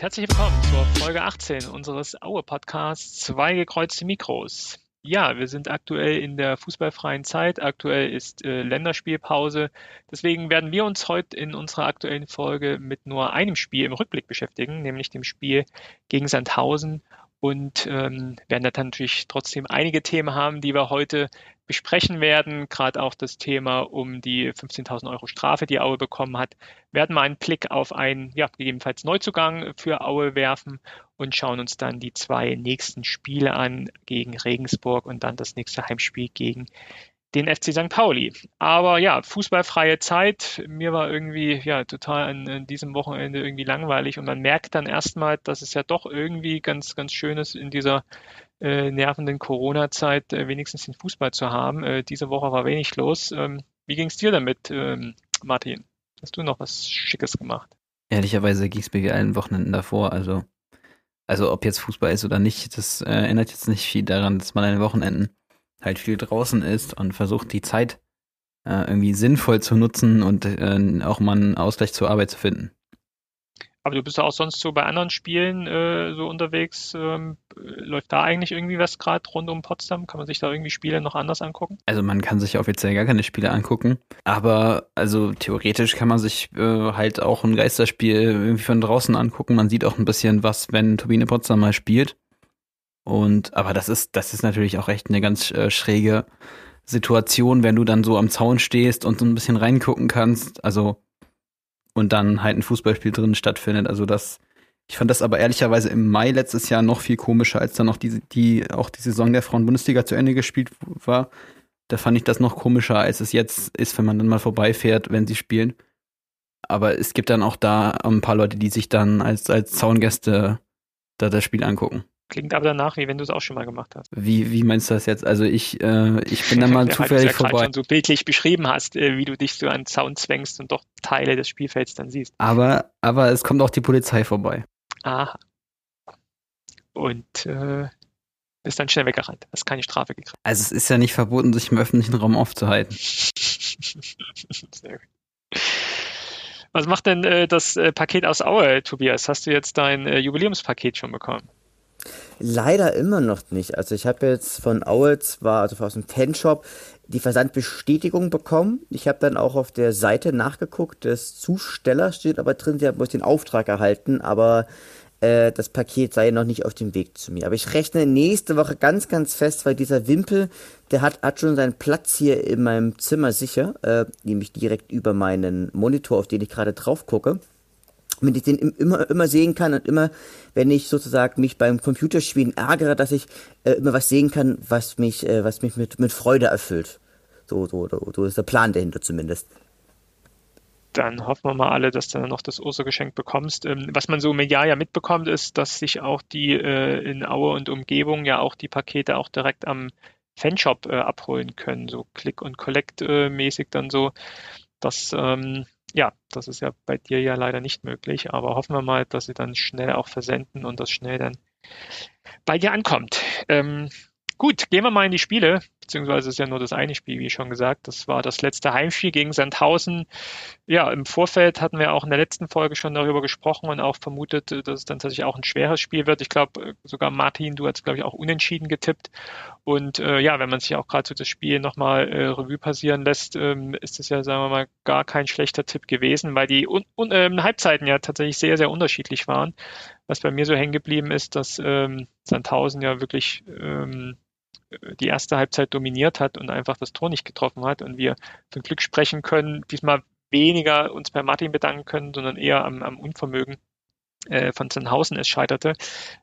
herzlich willkommen zur Folge 18 unseres Aue-Podcasts Zwei gekreuzte Mikros. Ja, wir sind aktuell in der fußballfreien Zeit. Aktuell ist äh, Länderspielpause. Deswegen werden wir uns heute in unserer aktuellen Folge mit nur einem Spiel im Rückblick beschäftigen, nämlich dem Spiel gegen Sandhausen und ähm, werden dann natürlich trotzdem einige Themen haben, die wir heute besprechen werden. Gerade auch das Thema um die 15.000 Euro Strafe, die Aue bekommen hat. Werden wir einen Blick auf einen, ja, gegebenenfalls Neuzugang für Aue werfen und schauen uns dann die zwei nächsten Spiele an gegen Regensburg und dann das nächste Heimspiel gegen den FC St. Pauli. Aber ja, fußballfreie Zeit. Mir war irgendwie ja total an, an, diesem Wochenende irgendwie langweilig und man merkt dann erstmal, dass es ja doch irgendwie ganz, ganz schön ist, in dieser äh, nervenden Corona-Zeit äh, wenigstens den Fußball zu haben. Äh, diese Woche war wenig los. Ähm, wie ging es dir damit, ähm, Martin? Hast du noch was Schickes gemacht? Ehrlicherweise ging es mir allen Wochenenden davor. Also, also ob jetzt Fußball ist oder nicht, das äh, ändert jetzt nicht viel daran, dass man an den Wochenenden halt viel draußen ist und versucht die Zeit äh, irgendwie sinnvoll zu nutzen und äh, auch mal einen Ausgleich zur Arbeit zu finden. Aber du bist ja auch sonst so bei anderen Spielen äh, so unterwegs. Ähm, läuft da eigentlich irgendwie was gerade rund um Potsdam? Kann man sich da irgendwie Spiele noch anders angucken? Also man kann sich offiziell gar keine Spiele angucken. Aber also theoretisch kann man sich äh, halt auch ein Geisterspiel irgendwie von draußen angucken. Man sieht auch ein bisschen was, wenn Turbine Potsdam mal spielt. Und aber das ist, das ist natürlich auch echt eine ganz äh, schräge Situation, wenn du dann so am Zaun stehst und so ein bisschen reingucken kannst. Also und dann halt ein Fußballspiel drin stattfindet. Also das, ich fand das aber ehrlicherweise im Mai letztes Jahr noch viel komischer, als dann noch die, die auch die Saison der Frauen-Bundesliga zu Ende gespielt war. Da fand ich das noch komischer, als es jetzt ist, wenn man dann mal vorbeifährt, wenn sie spielen. Aber es gibt dann auch da ein paar Leute, die sich dann als, als Zaungäste da das Spiel angucken. Klingt aber danach, wie wenn du es auch schon mal gemacht hast. Wie, wie meinst du das jetzt? Also ich, äh, ich bin da mal zufällig ja vorbei. schon so bildlich beschrieben hast, äh, wie du dich so an Zaun zwängst und doch Teile des Spielfelds dann siehst. Aber, aber es kommt auch die Polizei vorbei. Aha. Und äh, bist dann schnell weggerannt. Hast keine Strafe gekriegt. Also es ist ja nicht verboten, sich im öffentlichen Raum aufzuhalten. Sehr gut. Was macht denn äh, das äh, Paket aus Aue, Tobias? Hast du jetzt dein äh, Jubiläumspaket schon bekommen? Leider immer noch nicht. Also ich habe jetzt von Aue zwar, also aus dem Fanshop, die Versandbestätigung bekommen. Ich habe dann auch auf der Seite nachgeguckt, des Zustellers steht aber drin, sie haben den Auftrag erhalten, aber äh, das Paket sei noch nicht auf dem Weg zu mir. Aber ich rechne nächste Woche ganz, ganz fest, weil dieser Wimpel, der hat, hat schon seinen Platz hier in meinem Zimmer sicher, äh, nämlich direkt über meinen Monitor, auf den ich gerade drauf gucke damit ich den immer, immer sehen kann und immer, wenn ich sozusagen mich beim Computerspielen ärgere, dass ich äh, immer was sehen kann, was mich, äh, was mich mit, mit Freude erfüllt. So, so, so, so ist der Plan dahinter zumindest. Dann hoffen wir mal alle, dass du dann noch das Ostergeschenk bekommst. Ähm, was man so medial ja mitbekommt, ist, dass sich auch die äh, in Aue und Umgebung ja auch die Pakete auch direkt am Fanshop äh, abholen können, so Click und Collect äh, dann so. Das ähm, ja, das ist ja bei dir ja leider nicht möglich, aber hoffen wir mal, dass sie dann schnell auch versenden und das schnell dann bei dir ankommt. Ähm, Gut, gehen wir mal in die Spiele, beziehungsweise ist ja nur das eine Spiel, wie schon gesagt. Das war das letzte Heimspiel gegen Sandhausen. Ja, im Vorfeld hatten wir auch in der letzten Folge schon darüber gesprochen und auch vermutet, dass es dann tatsächlich auch ein schweres Spiel wird. Ich glaube, sogar Martin, du hast, glaube ich, auch unentschieden getippt. Und äh, ja, wenn man sich auch gerade so das Spiel nochmal äh, Revue passieren lässt, ähm, ist es ja, sagen wir mal, gar kein schlechter Tipp gewesen, weil die un un ähm, Halbzeiten ja tatsächlich sehr, sehr unterschiedlich waren. Was bei mir so hängen geblieben ist, dass ähm, Sandhausen ja wirklich ähm, die erste Halbzeit dominiert hat und einfach das Tor nicht getroffen hat und wir von Glück sprechen können, diesmal weniger uns bei Martin bedanken können, sondern eher am, am Unvermögen äh, von Sennhausen es scheiterte,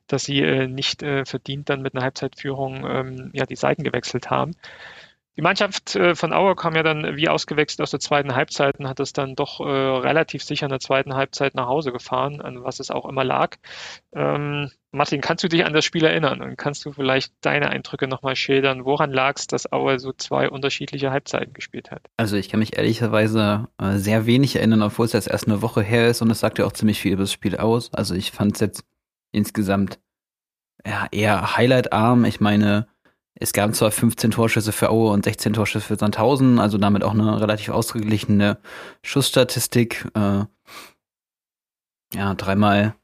dass sie äh, nicht äh, verdient dann mit einer Halbzeitführung ähm, ja die Seiten gewechselt haben. Die Mannschaft äh, von Auer kam ja dann wie ausgewechselt aus der zweiten Halbzeit und hat es dann doch äh, relativ sicher in der zweiten Halbzeit nach Hause gefahren, an was es auch immer lag. Ähm, Martin, kannst du dich an das Spiel erinnern und kannst du vielleicht deine Eindrücke nochmal schildern? Woran lag es, dass Auer so zwei unterschiedliche Halbzeiten gespielt hat? Also ich kann mich ehrlicherweise äh, sehr wenig erinnern, obwohl es jetzt erst eine Woche her ist und es sagt ja auch ziemlich viel über das Spiel aus. Also ich fand es jetzt insgesamt ja, eher highlightarm. Ich meine, es gab zwar 15 Torschüsse für Aue und 16 Torschüsse für Sandhausen, also damit auch eine relativ ausgeglichene Schussstatistik. Äh, ja, dreimal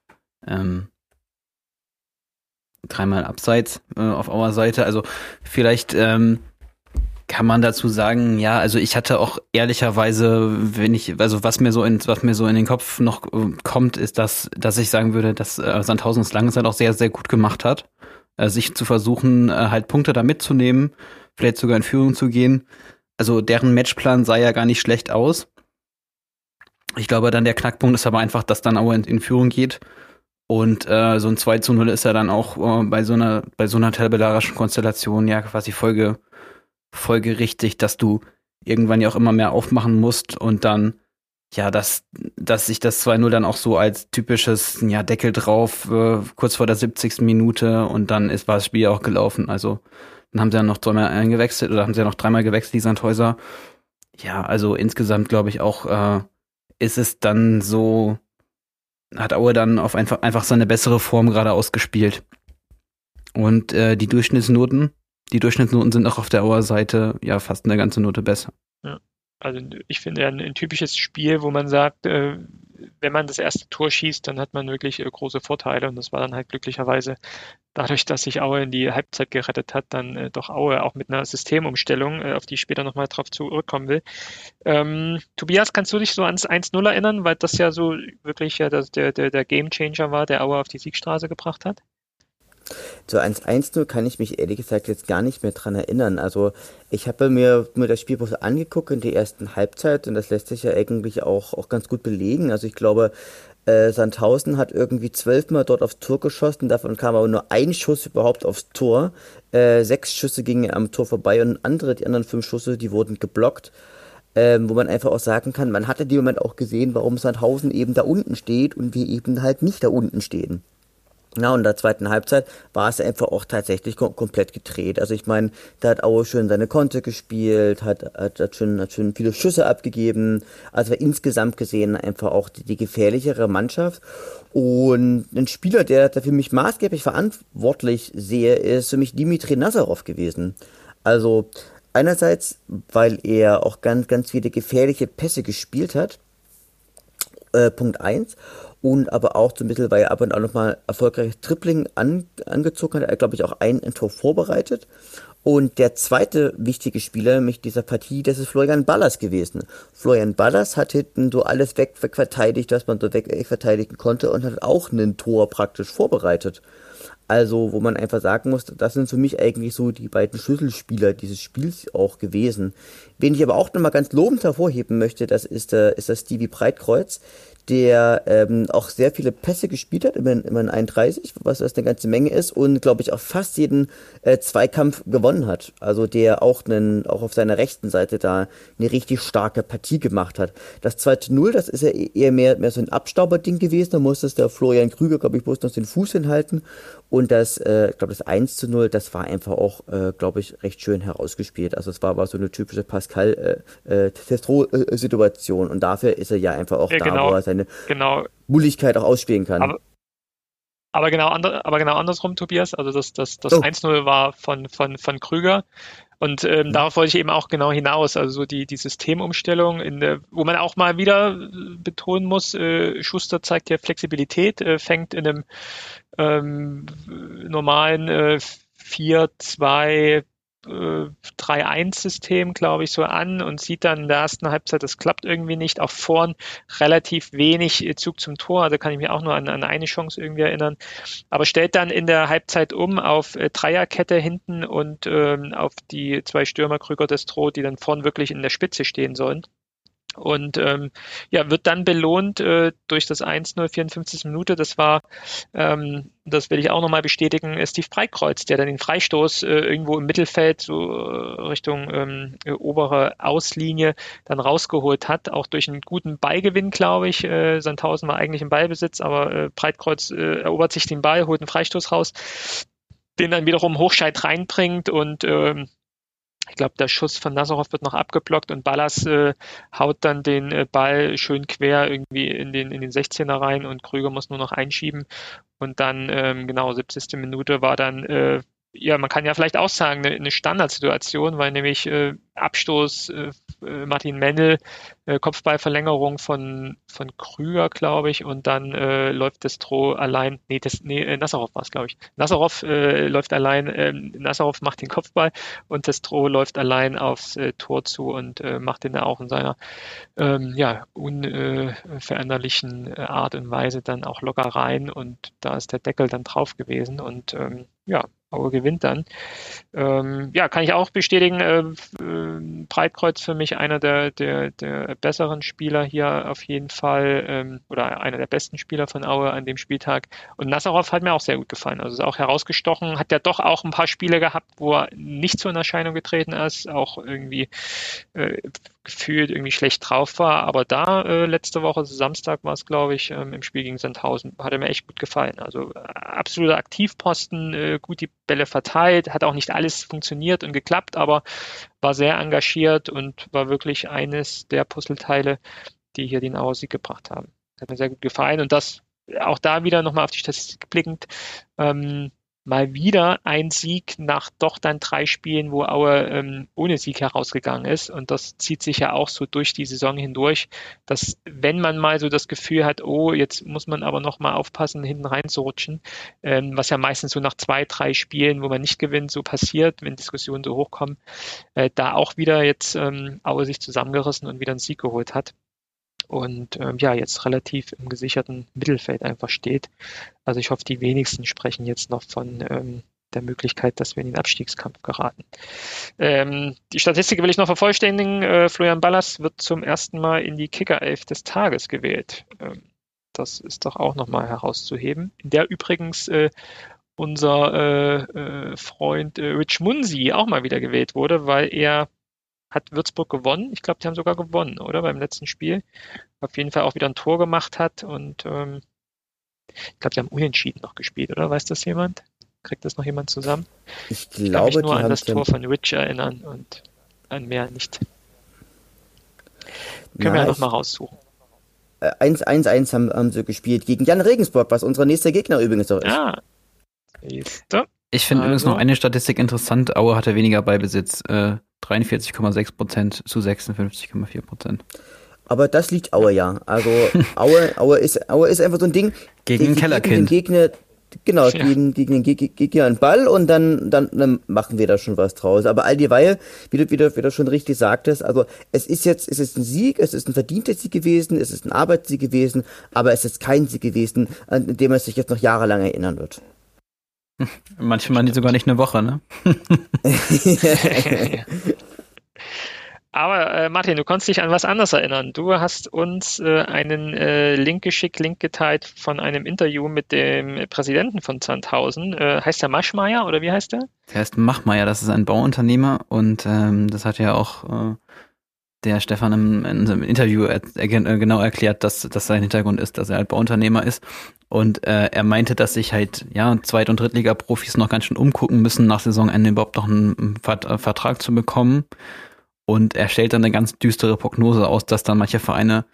ähm, dreimal abseits äh, auf Auer Seite. Also vielleicht ähm, kann man dazu sagen, ja, also ich hatte auch ehrlicherweise, wenn ich, also was mir so in, was mir so in den Kopf noch äh, kommt, ist, dass, dass ich sagen würde, dass äh, Sandhausen es lange Zeit auch sehr, sehr gut gemacht hat, äh, sich zu versuchen, äh, halt Punkte da mitzunehmen, vielleicht sogar in Führung zu gehen. Also deren Matchplan sah ja gar nicht schlecht aus. Ich glaube, dann der Knackpunkt ist aber einfach, dass dann Auer in, in Führung geht. Und äh, so ein 2 zu 0 ist ja dann auch äh, bei so einer, bei so einer tabellarischen Konstellation ja quasi Folge, folgerichtig, dass du irgendwann ja auch immer mehr aufmachen musst und dann, ja, dass, dass sich das 2-0 dann auch so als typisches, ja, Deckel drauf, äh, kurz vor der 70. Minute und dann ist, war das Spiel auch gelaufen. Also dann haben sie ja noch dreimal eingewechselt oder haben sie ja noch dreimal gewechselt, die Sandhäuser. Ja, also insgesamt glaube ich auch, äh, ist es dann so, hat Aue dann auf einfach, einfach seine bessere Form gerade ausgespielt. Und äh, die Durchschnittsnoten, die Durchschnittsnoten sind auch auf der Auer Seite ja fast eine ganze Note besser. Also ich finde ein, ein typisches Spiel, wo man sagt, äh, wenn man das erste Tor schießt, dann hat man wirklich äh, große Vorteile und das war dann halt glücklicherweise dadurch, dass sich Aue in die Halbzeit gerettet hat, dann äh, doch Aue auch mit einer Systemumstellung, äh, auf die ich später nochmal drauf zurückkommen will. Ähm, Tobias, kannst du dich so ans 1-0 erinnern, weil das ja so wirklich ja das, der, der, der Game Changer war, der Aue auf die Siegstraße gebracht hat? Zu 1-1-0 kann ich mich ehrlich gesagt jetzt gar nicht mehr dran erinnern. Also ich habe mir, mir das Spiel bloß angeguckt in der ersten Halbzeit und das lässt sich ja eigentlich auch, auch ganz gut belegen. Also ich glaube, äh, Sandhausen hat irgendwie zwölfmal dort aufs Tor geschossen, davon kam aber nur ein Schuss überhaupt aufs Tor. Äh, sechs Schüsse gingen am Tor vorbei und andere, die anderen fünf Schüsse, die wurden geblockt. Ähm, wo man einfach auch sagen kann, man hatte in dem Moment auch gesehen, warum Sandhausen eben da unten steht und wir eben halt nicht da unten stehen. Ja, und in der zweiten Halbzeit war es einfach auch tatsächlich kom komplett gedreht. Also ich meine, da hat Aue schön seine Konte gespielt, hat, hat, hat, schön, hat schön viele Schüsse abgegeben. Also war insgesamt gesehen einfach auch die, die gefährlichere Mannschaft. Und ein Spieler, der, der für mich maßgeblich verantwortlich sehe, ist für mich Dimitri Nazarov gewesen. Also einerseits, weil er auch ganz, ganz viele gefährliche Pässe gespielt hat. Äh, Punkt eins und aber auch zum Mittel, weil er ab und an nochmal erfolgreich Tripling an, angezogen hat. Er hat, glaube ich, auch ein Tor vorbereitet. Und der zweite wichtige Spieler mit dieser Partie, das ist Florian Ballas gewesen. Florian Ballas hat hinten so alles weg, weg verteidigt, was man so weg, weg verteidigen konnte und hat auch ein Tor praktisch vorbereitet. Also, wo man einfach sagen muss, das sind für mich eigentlich so die beiden Schlüsselspieler dieses Spiels auch gewesen. Wen ich aber auch nochmal ganz lobend hervorheben möchte, das ist, äh, ist das Stevie Breitkreuz, der ähm, auch sehr viele Pässe gespielt hat, immerhin, immerhin 31, was das eine ganze Menge ist und glaube ich auch fast jeden äh, Zweikampf gewonnen hat. Also der auch einen, auch auf seiner rechten Seite da eine richtig starke Partie gemacht hat. Das zweite Null, das ist ja eher mehr, mehr so ein Abstauberding gewesen, da musste es der Florian Krüger, glaube ich, bloß noch den Fuß hinhalten und das, äh, ich glaube das 1 zu 0, das war einfach auch, äh, glaube ich, recht schön herausgespielt. Also es war, war so eine typische Pascal äh, äh, Testro-Situation und dafür ist er ja einfach auch ja, da, genau. wo er seine genau. Bulligkeit auch ausspielen kann. Aber, aber genau, andre, aber genau andersrum, Tobias. Also das, das, das oh. 1-0 war von, von, von Krüger. Und ähm, mhm. darauf wollte ich eben auch genau hinaus. Also so die, die Systemumstellung, in der, wo man auch mal wieder betonen muss, äh, Schuster zeigt ja Flexibilität, äh, fängt in einem ähm, normalen äh, 4-2 3-1-System, glaube ich, so an und sieht dann in der ersten Halbzeit, das klappt irgendwie nicht. Auch vorn relativ wenig Zug zum Tor. Also kann ich mich auch nur an, an eine Chance irgendwie erinnern. Aber stellt dann in der Halbzeit um auf äh, Dreierkette hinten und ähm, auf die zwei Stürmer Krüger Destro, die dann vorn wirklich in der Spitze stehen sollen. Und ähm, ja, wird dann belohnt äh, durch das 1-0 54. Minute. Das war, ähm, das will ich auch nochmal bestätigen, äh, Steve Breikreuz, der dann den Freistoß äh, irgendwo im Mittelfeld, so äh, Richtung ähm, äh, obere Auslinie, dann rausgeholt hat. Auch durch einen guten Ballgewinn, glaube ich. Äh, Sandhausen war eigentlich im Ballbesitz, aber äh, Breitkreuz äh, erobert sich den Ball, holt einen Freistoß raus, den dann wiederum Hochscheid reinbringt und ähm, ich glaube, der Schuss von Nazarov wird noch abgeblockt und Ballas äh, haut dann den äh, Ball schön quer irgendwie in den, in den 16er rein und Krüger muss nur noch einschieben. Und dann, ähm, genau, 70. Minute war dann äh, ja, man kann ja vielleicht auch sagen, eine, Standardsituation, weil nämlich äh, Abstoß äh, äh Martin Mendel, äh, Kopfballverlängerung von, von Krüger, glaube ich, und dann äh, läuft das Destro allein, nee, das, nee äh, Nassarov war es, glaube ich. Nassarov äh, läuft allein, äh, Nassarov macht den Kopfball und das Destro läuft allein aufs Tor zu und macht den auch in seiner ähm, ja, unveränderlichen Art und Weise dann auch locker rein und da ist der Deckel dann drauf gewesen und ähm, ja, Aue gewinnt dann. Ähm, ja, kann ich auch bestätigen. Äh, äh, Breitkreuz für mich einer der, der, der besseren Spieler hier auf jeden Fall ähm, oder einer der besten Spieler von Aue an dem Spieltag. Und Nazarov hat mir auch sehr gut gefallen. Also ist auch herausgestochen. Hat ja doch auch ein paar Spiele gehabt, wo er nicht zur Erscheinung getreten ist. Auch irgendwie äh, gefühlt irgendwie schlecht drauf war. Aber da äh, letzte Woche, Samstag war es, glaube ich, ähm, im Spiel gegen Sandhausen, hat er mir echt gut gefallen. Also äh, absoluter Aktivposten, äh, gut die Bälle verteilt, hat auch nicht alles funktioniert und geklappt, aber war sehr engagiert und war wirklich eines der Puzzleteile, die hier den Auer Sieg gebracht haben. Hat mir sehr gut gefallen und das auch da wieder nochmal auf die Statistik blickend. Ähm, mal wieder ein Sieg nach doch dann drei Spielen, wo Aue ähm, ohne Sieg herausgegangen ist. Und das zieht sich ja auch so durch die Saison hindurch, dass wenn man mal so das Gefühl hat, oh, jetzt muss man aber noch mal aufpassen, hinten reinzurutschen, ähm, was ja meistens so nach zwei, drei Spielen, wo man nicht gewinnt, so passiert, wenn Diskussionen so hochkommen, äh, da auch wieder jetzt ähm, Aue sich zusammengerissen und wieder einen Sieg geholt hat und ähm, ja, jetzt relativ im gesicherten Mittelfeld einfach steht. Also ich hoffe, die wenigsten sprechen jetzt noch von ähm, der Möglichkeit, dass wir in den Abstiegskampf geraten. Ähm, die Statistik will ich noch vervollständigen. Äh, Florian Ballas wird zum ersten Mal in die Kicker-Elf des Tages gewählt. Ähm, das ist doch auch nochmal herauszuheben. In der übrigens äh, unser äh, äh Freund äh, Rich Munsi auch mal wieder gewählt wurde, weil er hat Würzburg gewonnen. Ich glaube, die haben sogar gewonnen, oder? Beim letzten Spiel. Auf jeden Fall auch wieder ein Tor gemacht hat und ähm, ich glaube, die haben unentschieden noch gespielt, oder? Weiß das jemand? Kriegt das noch jemand zusammen? Ich glaube, ich kann mich nur an das Tor von Rich erinnern und an mehr nicht. Können Na, wir ja noch mal raussuchen. 1-1-1 äh, haben, haben sie gespielt gegen Jan Regensburg, was unser nächster Gegner übrigens auch ist. Ja. Ich finde also. übrigens noch eine Statistik interessant. Aue hatte weniger Beibesitz. Äh, 43,6 Prozent zu 56,4 Prozent. Aber das liegt Aue ja. Also Aue, Aue, ist, Aue ist einfach so ein Ding. Gegen ein Kellerkind. Gegner, genau, ja. gegen, gegen den Gegner einen Ball und dann, dann, dann machen wir da schon was draus. Aber all dieweil, wie du, wie, du, wie du schon richtig sagtest, also es ist jetzt, es ist ein Sieg, es ist ein verdienter Sieg gewesen, es ist ein Arbeitssieg gewesen, aber es ist kein Sieg gewesen, an dem man sich jetzt noch jahrelang erinnern wird. Manchmal nicht sogar nicht eine Woche, ne? Aber äh, Martin, du konntest dich an was anderes erinnern. Du hast uns äh, einen äh, Link geschickt, Link geteilt von einem Interview mit dem Präsidenten von Zandhausen. Äh, heißt der Maschmeier oder wie heißt der? Der heißt Machmeier, das ist ein Bauunternehmer und ähm, das hat ja auch äh, der Stefan im, in seinem Interview er, er, genau erklärt, dass, dass sein Hintergrund ist, dass er halt Bauunternehmer ist. Und äh, er meinte, dass sich halt ja Zweit- und Drittliga-Profis noch ganz schön umgucken müssen, nach Saisonende überhaupt noch einen Vertrag zu bekommen. Und er stellt dann eine ganz düstere Prognose aus, dass dann manche Vereine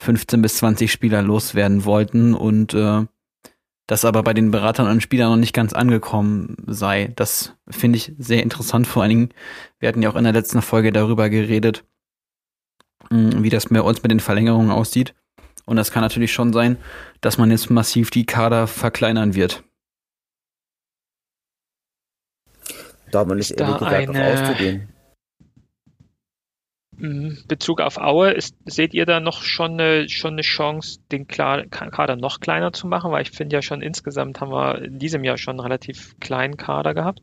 15 bis 20 Spieler loswerden wollten und äh, das aber bei den Beratern und Spielern noch nicht ganz angekommen sei. Das finde ich sehr interessant. Vor allen Dingen, wir hatten ja auch in der letzten Folge darüber geredet, wie das bei uns mit den Verlängerungen aussieht. Und das kann natürlich schon sein, dass man jetzt massiv die Kader verkleinern wird. Da man nicht ehrlich gesagt eine... auszugehen. Mm, Bezug auf Aue, ist, seht ihr da noch schon eine, schon eine Chance, den Kader noch kleiner zu machen? Weil ich finde ja schon insgesamt haben wir in diesem Jahr schon einen relativ kleinen Kader gehabt.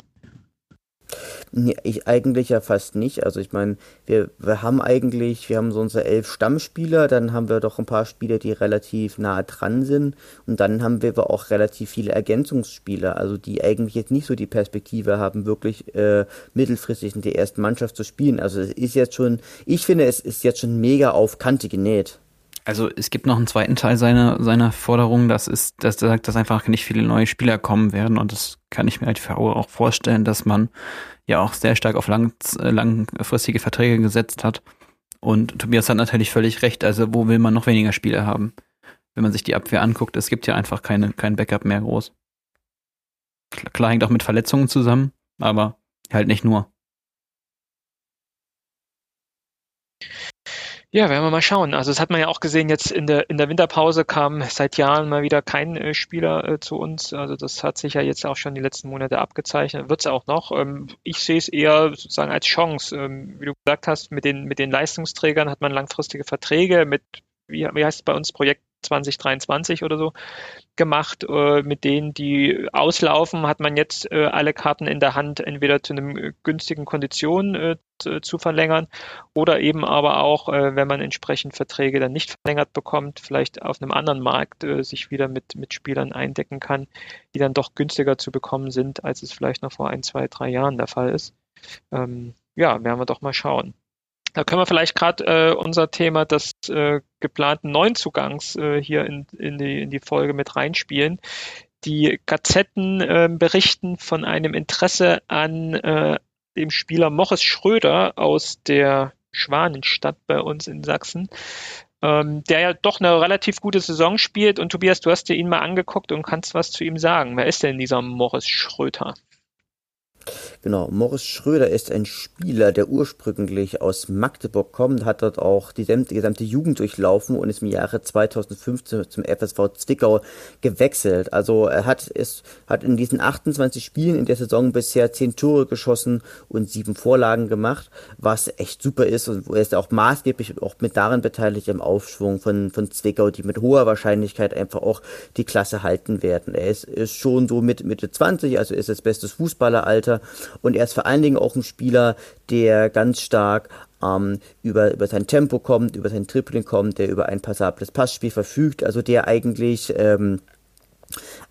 Ich eigentlich ja fast nicht. Also ich meine, wir, wir haben eigentlich, wir haben so unsere elf Stammspieler, dann haben wir doch ein paar Spieler, die relativ nah dran sind und dann haben wir aber auch relativ viele Ergänzungsspieler, also die eigentlich jetzt nicht so die Perspektive haben, wirklich äh, mittelfristig in der ersten Mannschaft zu spielen. Also es ist jetzt schon, ich finde, es ist jetzt schon mega auf Kante genäht. Also es gibt noch einen zweiten Teil seiner, seiner Forderung, das ist, dass er sagt, dass einfach nicht viele neue Spieler kommen werden und das kann ich mir halt für Aue auch vorstellen, dass man ja auch sehr stark auf lang, langfristige Verträge gesetzt hat. Und Tobias hat natürlich völlig recht, also wo will man noch weniger Spieler haben? Wenn man sich die Abwehr anguckt, es gibt ja einfach keine, kein Backup mehr groß. Klar hängt auch mit Verletzungen zusammen, aber halt nicht nur. Ja, werden wir mal schauen. Also das hat man ja auch gesehen, jetzt in der, in der Winterpause kam seit Jahren mal wieder kein äh, Spieler äh, zu uns. Also das hat sich ja jetzt auch schon die letzten Monate abgezeichnet, wird es auch noch. Ähm, ich sehe es eher sozusagen als Chance. Ähm, wie du gesagt hast, mit den, mit den Leistungsträgern hat man langfristige Verträge mit, wie, wie heißt es bei uns, Projekt 2023 oder so gemacht. Äh, mit denen, die auslaufen, hat man jetzt äh, alle Karten in der Hand, entweder zu einem äh, günstigen Kondition äh, zu verlängern oder eben aber auch, äh, wenn man entsprechend Verträge dann nicht verlängert bekommt, vielleicht auf einem anderen Markt äh, sich wieder mit, mit Spielern eindecken kann, die dann doch günstiger zu bekommen sind, als es vielleicht noch vor ein, zwei, drei Jahren der Fall ist. Ähm, ja, werden wir doch mal schauen. Da können wir vielleicht gerade äh, unser Thema des äh, geplanten Neuzugangs äh, hier in, in, die, in die Folge mit reinspielen. Die Gazetten äh, berichten von einem Interesse an äh, dem Spieler Morris Schröder aus der Schwanenstadt bei uns in Sachsen, ähm, der ja doch eine relativ gute Saison spielt. Und Tobias, du hast dir ihn mal angeguckt und kannst was zu ihm sagen. Wer ist denn dieser Morris Schröder? Genau, Morris Schröder ist ein Spieler, der ursprünglich aus Magdeburg kommt, hat dort auch die gesamte Jugend durchlaufen und ist im Jahre 2015 zum FSV Zwickau gewechselt. Also er hat, ist, hat in diesen 28 Spielen in der Saison bisher 10 Tore geschossen und 7 Vorlagen gemacht, was echt super ist und er ist auch maßgeblich auch mit daran beteiligt im Aufschwung von, von Zwickau, die mit hoher Wahrscheinlichkeit einfach auch die Klasse halten werden. Er ist, ist schon so mit Mitte 20, also ist das bestes Fußballeralter und er ist vor allen Dingen auch ein Spieler, der ganz stark ähm, über, über sein Tempo kommt, über sein Tripling kommt, der über ein passables Passspiel verfügt, also der eigentlich ähm,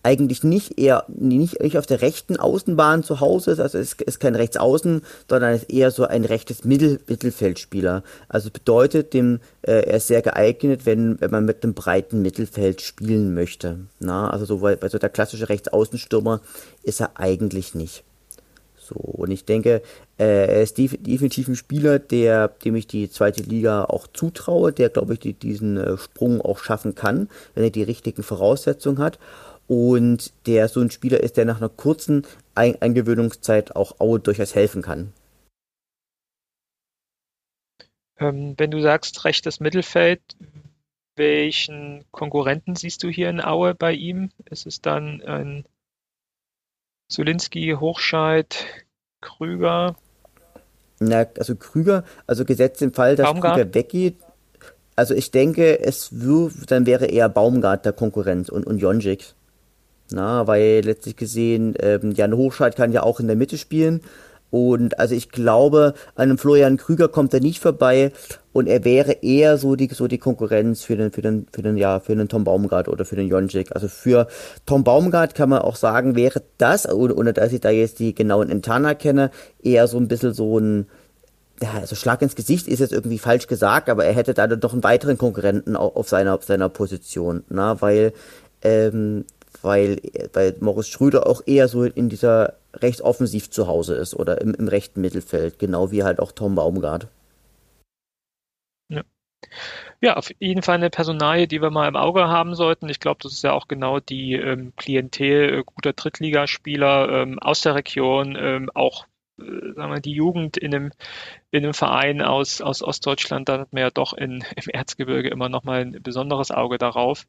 eigentlich nicht eher nicht, nicht auf der rechten Außenbahn zu Hause ist, also ist, ist kein Rechtsaußen, sondern ist eher so ein rechtes Mittel, Mittelfeldspieler. Also bedeutet dem, äh, er ist sehr geeignet, wenn, wenn man mit einem breiten Mittelfeld spielen möchte. Na, also so, weil, also der klassische Rechtsaußenstürmer ist er eigentlich nicht. So, und ich denke, äh, er ist definitiv ein Spieler, der, dem ich die zweite Liga auch zutraue, der, glaube ich, die, diesen äh, Sprung auch schaffen kann, wenn er die richtigen Voraussetzungen hat. Und der so ein Spieler ist, der nach einer kurzen ein Eingewöhnungszeit auch Aue durchaus helfen kann. Ähm, wenn du sagst rechtes Mittelfeld, welchen Konkurrenten siehst du hier in Aue bei ihm? Ist es dann ein Zulinski, Hochscheid, Krüger. Na, also Krüger, also gesetzt im Fall, dass Baumgart. Krüger weggeht. Also ich denke, es wird, dann wäre eher Baumgart der Konkurrent und, und Jonjik. Na, weil letztlich gesehen, ähm, Jan Hochscheid kann ja auch in der Mitte spielen und also ich glaube, an einem Florian Krüger kommt er nicht vorbei und er wäre eher so die, so die Konkurrenz für den, für den, für den, ja, für den Tom Baumgart oder für den Jonjik. Also für Tom Baumgart kann man auch sagen, wäre das, ohne, ohne dass ich da jetzt die genauen Entana kenne, eher so ein bisschen so ein, ja, also Schlag ins Gesicht ist jetzt irgendwie falsch gesagt, aber er hätte da doch einen weiteren Konkurrenten auf seiner, auf seiner Position, na, weil, ähm, weil, weil Morris Schröder auch eher so in dieser recht offensiv zu Hause ist oder im, im rechten Mittelfeld, genau wie halt auch Tom Baumgart. Ja. Ja, auf jeden Fall eine Personalie, die wir mal im Auge haben sollten. Ich glaube, das ist ja auch genau die ähm, Klientel äh, guter Drittligaspieler ähm, aus der Region, ähm, auch sagen wir, die Jugend in einem, in einem Verein aus, aus Ostdeutschland, da hat man ja doch in, im Erzgebirge immer noch mal ein besonderes Auge darauf.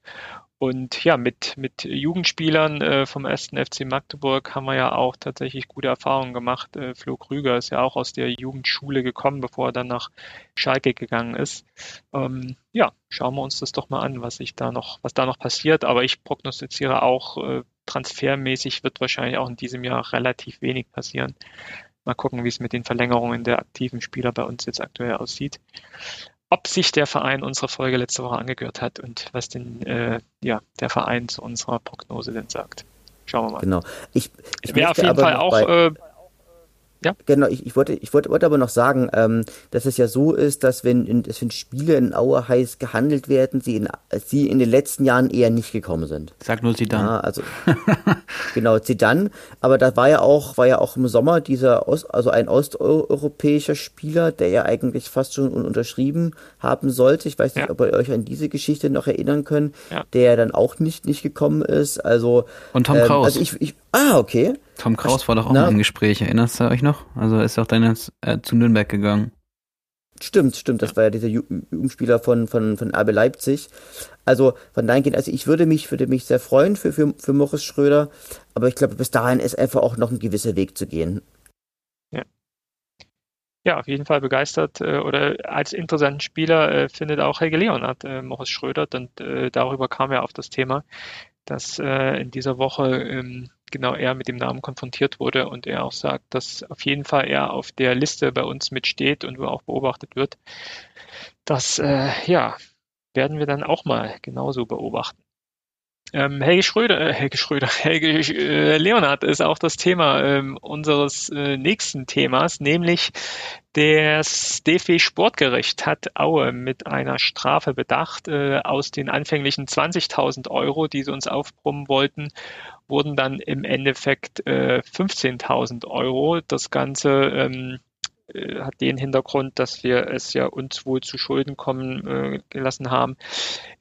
Und ja, mit, mit Jugendspielern äh, vom ersten FC Magdeburg haben wir ja auch tatsächlich gute Erfahrungen gemacht. Äh, Flo Krüger ist ja auch aus der Jugendschule gekommen, bevor er dann nach Schalke gegangen ist. Ähm, ja, schauen wir uns das doch mal an, was sich da noch, was da noch passiert. Aber ich prognostiziere auch, äh, transfermäßig wird wahrscheinlich auch in diesem Jahr relativ wenig passieren. Mal gucken, wie es mit den Verlängerungen der aktiven Spieler bei uns jetzt aktuell aussieht. Ob sich der Verein unsere Folge letzte Woche angehört hat und was denn äh, ja, der Verein zu unserer Prognose denn sagt. Schauen wir mal. Genau. Ich, ich wäre auf jeden Fall auch äh, ja. Genau, ich, ich, wollte, ich wollte, wollte aber noch sagen, ähm, dass es ja so ist, dass wenn, in, dass wenn Spiele in Aue heiß gehandelt werden, sie in, sie in den letzten Jahren eher nicht gekommen sind. Sag nur Zidane. Ja, also, genau, Zidane. Aber da war ja auch, war ja auch im Sommer dieser, Ost, also ein osteuropäischer Spieler, der ja eigentlich fast schon unterschrieben haben sollte. Ich weiß nicht, ja. ob ihr euch an diese Geschichte noch erinnern könnt, ja. der dann auch nicht, nicht gekommen ist. Also, Und Tom ähm, Kraus. Also ich, ich, ah, okay. Tom Kraus war doch auch Na? im Gespräch, erinnerst du euch noch? Also ist auch dann jetzt, äh, zu Nürnberg gegangen. Stimmt, stimmt, das war ja dieser Jugendspieler von, von, von RB Leipzig. Also von dahin geht, also ich würde mich, würde mich sehr freuen für, für, für Morris Schröder, aber ich glaube, bis dahin ist einfach auch noch ein gewisser Weg zu gehen. Ja. Ja, auf jeden Fall begeistert äh, oder als interessanten Spieler äh, findet auch Helge Leonhardt äh, Morris Schröder und äh, darüber kam er auf das Thema, dass äh, in dieser Woche ähm, genau er mit dem Namen konfrontiert wurde und er auch sagt, dass auf jeden Fall er auf der Liste bei uns mitsteht und wo auch beobachtet wird. Das äh, ja, werden wir dann auch mal genauso beobachten. Ähm, Helge Schröder, äh, Helge Schröder, Helge äh, Leonhard ist auch das Thema ähm, unseres äh, nächsten Themas, nämlich das DFB Sportgericht hat Aue mit einer Strafe bedacht. Äh, aus den anfänglichen 20.000 Euro, die sie uns aufbrummen wollten, wurden dann im Endeffekt äh, 15.000 Euro. Das Ganze ähm, äh, hat den Hintergrund, dass wir es ja uns wohl zu Schulden kommen äh, gelassen haben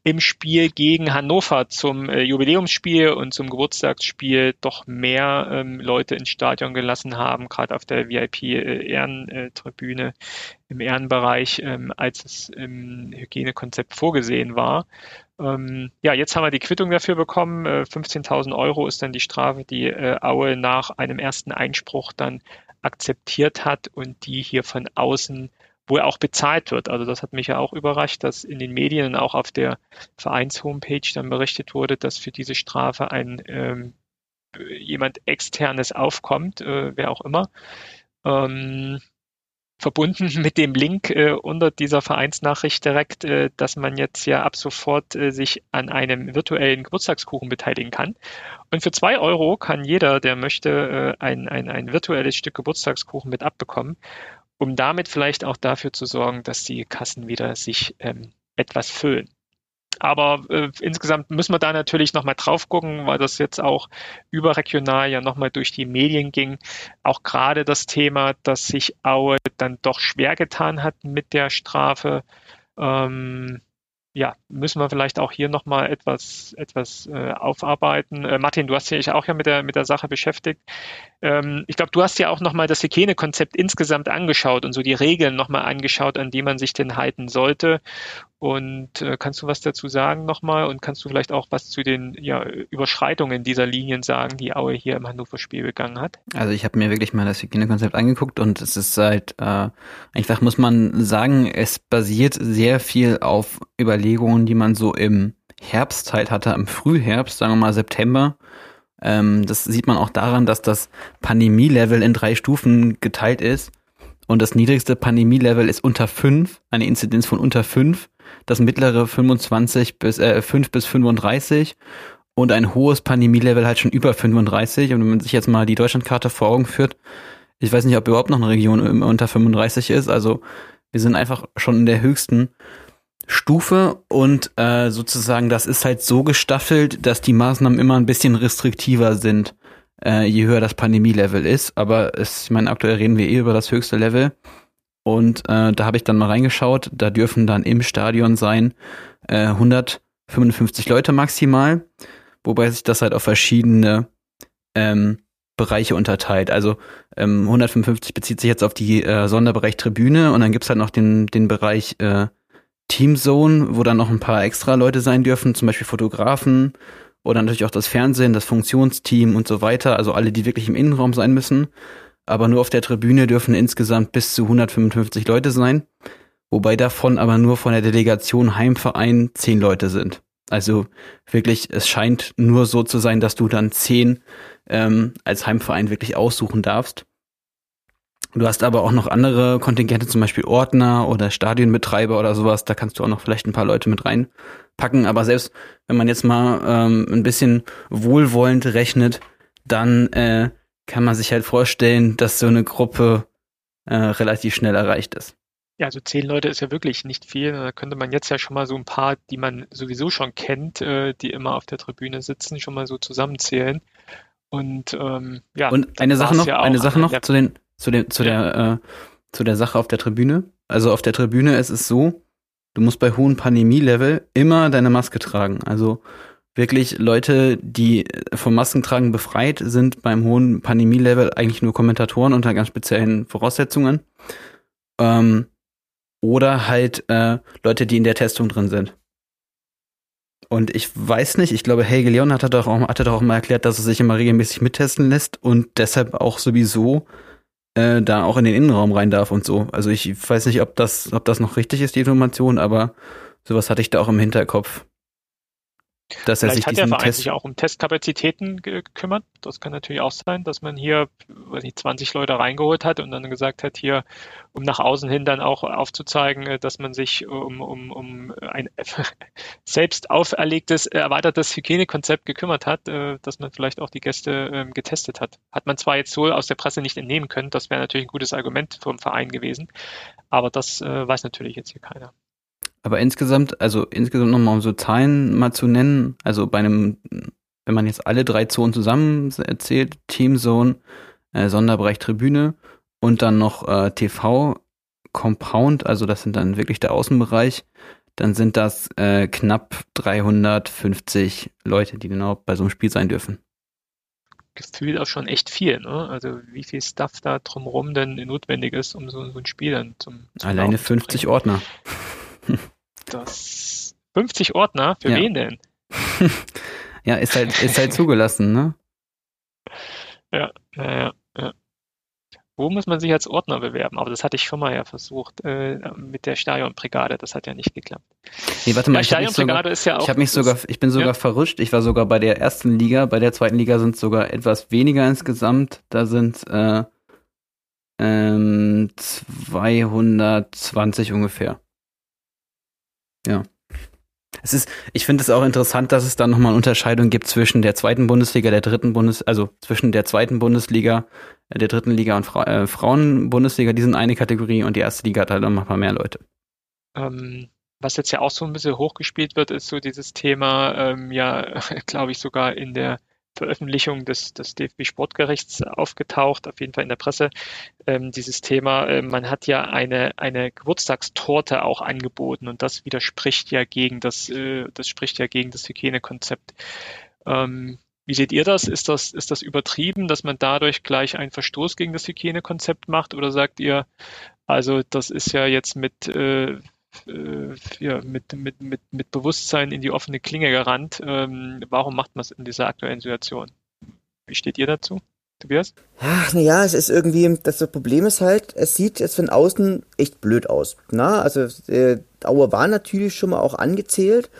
im Spiel gegen Hannover zum äh, Jubiläumsspiel und zum Geburtstagsspiel doch mehr ähm, Leute ins Stadion gelassen haben, gerade auf der VIP-Ehrentribüne im Ehrenbereich, ähm, als es im Hygienekonzept vorgesehen war. Ähm, ja, jetzt haben wir die Quittung dafür bekommen. Äh, 15.000 Euro ist dann die Strafe, die äh, Aue nach einem ersten Einspruch dann akzeptiert hat und die hier von außen wohl auch bezahlt wird. Also das hat mich ja auch überrascht, dass in den Medien und auch auf der Vereins-Homepage dann berichtet wurde, dass für diese Strafe ein ähm, jemand externes aufkommt, äh, wer auch immer. Ähm, verbunden mit dem Link äh, unter dieser Vereinsnachricht direkt, äh, dass man jetzt ja ab sofort äh, sich an einem virtuellen Geburtstagskuchen beteiligen kann. Und für zwei Euro kann jeder, der möchte, äh, ein, ein, ein virtuelles Stück Geburtstagskuchen mit abbekommen, um damit vielleicht auch dafür zu sorgen, dass die Kassen wieder sich ähm, etwas füllen. Aber äh, insgesamt müssen wir da natürlich nochmal drauf gucken, weil das jetzt auch überregional ja nochmal durch die Medien ging. Auch gerade das Thema, dass sich Aue dann doch schwer getan hat mit der Strafe. Ähm, ja, müssen wir vielleicht auch hier nochmal etwas, etwas äh, aufarbeiten. Äh, Martin, du hast dich auch ja mit der, mit der Sache beschäftigt. Ähm, ich glaube, du hast ja auch nochmal das Hygienekonzept insgesamt angeschaut und so die Regeln nochmal angeschaut, an die man sich denn halten sollte. Und äh, kannst du was dazu sagen nochmal und kannst du vielleicht auch was zu den ja, Überschreitungen dieser Linien sagen, die Aue hier im Hannover-Spiel begangen hat? Also ich habe mir wirklich mal das Hygienekonzept angeguckt und es ist halt äh, einfach, muss man sagen, es basiert sehr viel auf Überlegungen, die man so im Herbst halt hatte, im Frühherbst, sagen wir mal September. Ähm, das sieht man auch daran, dass das Pandemie-Level in drei Stufen geteilt ist. Und das niedrigste Pandemie-Level ist unter fünf, eine Inzidenz von unter fünf das mittlere 25 bis äh, 5 bis 35 und ein hohes Pandemie-Level halt schon über 35. Und wenn man sich jetzt mal die Deutschlandkarte vor Augen führt, ich weiß nicht, ob überhaupt noch eine Region unter 35 ist. Also wir sind einfach schon in der höchsten Stufe und äh, sozusagen das ist halt so gestaffelt, dass die Maßnahmen immer ein bisschen restriktiver sind, äh, je höher das Pandemie-Level ist. Aber es, ich meine, aktuell reden wir eh über das höchste Level. Und äh, da habe ich dann mal reingeschaut. Da dürfen dann im Stadion sein äh, 155 Leute maximal, wobei sich das halt auf verschiedene ähm, Bereiche unterteilt. Also ähm, 155 bezieht sich jetzt auf die äh, Sonderbereich Tribüne und dann gibt's halt noch den, den Bereich äh, Teamzone, wo dann noch ein paar extra Leute sein dürfen, zum Beispiel Fotografen oder natürlich auch das Fernsehen, das Funktionsteam und so weiter, also alle, die wirklich im Innenraum sein müssen aber nur auf der Tribüne dürfen insgesamt bis zu 155 Leute sein, wobei davon aber nur von der Delegation Heimverein zehn Leute sind. Also wirklich, es scheint nur so zu sein, dass du dann zehn ähm, als Heimverein wirklich aussuchen darfst. Du hast aber auch noch andere Kontingente, zum Beispiel Ordner oder Stadionbetreiber oder sowas. Da kannst du auch noch vielleicht ein paar Leute mit reinpacken. Aber selbst wenn man jetzt mal ähm, ein bisschen wohlwollend rechnet, dann äh, kann man sich halt vorstellen, dass so eine Gruppe äh, relativ schnell erreicht ist. Ja, also zehn Leute ist ja wirklich nicht viel. Da könnte man jetzt ja schon mal so ein paar, die man sowieso schon kennt, äh, die immer auf der Tribüne sitzen, schon mal so zusammenzählen. Und ähm, ja. Und eine Sache noch, ja eine Sache noch zu den, zu den, zu ja. der, äh, zu der Sache auf der Tribüne. Also auf der Tribüne ist es so, du musst bei hohem Pandemie-Level immer deine Maske tragen. Also wirklich Leute, die vom Maskentragen befreit sind beim hohen Pandemie-Level, eigentlich nur Kommentatoren unter ganz speziellen Voraussetzungen. Ähm, oder halt äh, Leute, die in der Testung drin sind. Und ich weiß nicht, ich glaube, Helge Leon hat doch auch, hatte doch auch mal erklärt, dass er sich immer regelmäßig mittesten lässt und deshalb auch sowieso äh, da auch in den Innenraum rein darf und so. Also ich weiß nicht, ob das, ob das noch richtig ist, die Information, aber sowas hatte ich da auch im Hinterkopf. Dass er Vielleicht sich hat der Verein Test sich auch um Testkapazitäten gekümmert. Das kann natürlich auch sein, dass man hier, weiß nicht, 20 Leute reingeholt hat und dann gesagt hat, hier, um nach außen hin dann auch aufzuzeigen, äh, dass man sich um, um, um ein selbst auferlegtes, erweitertes Hygienekonzept gekümmert hat, äh, dass man vielleicht auch die Gäste ähm, getestet hat. Hat man zwar jetzt so aus der Presse nicht entnehmen können, das wäre natürlich ein gutes Argument vom Verein gewesen, aber das äh, weiß natürlich jetzt hier keiner. Aber insgesamt, also insgesamt nochmal um so Zahlen mal zu nennen, also bei einem, wenn man jetzt alle drei Zonen zusammen erzählt, Teamzone, äh, Sonderbereich Tribüne und dann noch äh, TV Compound, also das sind dann wirklich der Außenbereich, dann sind das äh, knapp 350 Leute, die genau bei so einem Spiel sein dürfen. Gefühlt auch schon echt viel, ne? Also wie viel Stuff da drumherum denn notwendig ist, um so, so ein Spiel dann zum, zum Alleine 50 Ordner. Das 50 Ordner? Für ja. wen denn? ja, ist halt, ist halt zugelassen, ne? Ja, ja, ja. Wo muss man sich als Ordner bewerben? Aber das hatte ich schon mal ja versucht äh, mit der Stadionbrigade. Das hat ja nicht geklappt. Nee, warte mal, ja, ich Stadionbrigade ist ja auch. Ich habe mich sogar, ich bin sogar ja. verrutscht. Ich war sogar bei der ersten Liga. Bei der zweiten Liga sind es sogar etwas weniger insgesamt. Da sind äh, ähm, 220 ungefähr. Ja. Es ist, ich finde es auch interessant, dass es da nochmal eine Unterscheidung gibt zwischen der zweiten Bundesliga, der dritten Bundes, also zwischen der zweiten Bundesliga, äh, der dritten Liga und Fra äh, Frauenbundesliga, die sind eine Kategorie und die erste Liga hat halt noch ein paar mehr Leute. Ähm, was jetzt ja auch so ein bisschen hochgespielt wird, ist so dieses Thema, ähm, ja, glaube ich, sogar in der Veröffentlichung des, des DFB-Sportgerichts aufgetaucht, auf jeden Fall in der Presse, ähm, dieses Thema. Äh, man hat ja eine, eine Geburtstagstorte auch angeboten und das widerspricht ja gegen das, äh, das spricht ja gegen das Hygienekonzept. Ähm, wie seht ihr das? Ist das, ist das übertrieben, dass man dadurch gleich einen Verstoß gegen das Hygienekonzept macht? Oder sagt ihr, also das ist ja jetzt mit äh, äh, ja, mit, mit, mit, mit Bewusstsein in die offene Klinge gerannt. Ähm, warum macht man es in dieser aktuellen Situation? Wie steht ihr dazu? Tobias? Ach, naja, es ist irgendwie, das Problem ist halt, es sieht jetzt von außen echt blöd aus. Na, also äh, Dauer war natürlich schon mal auch angezählt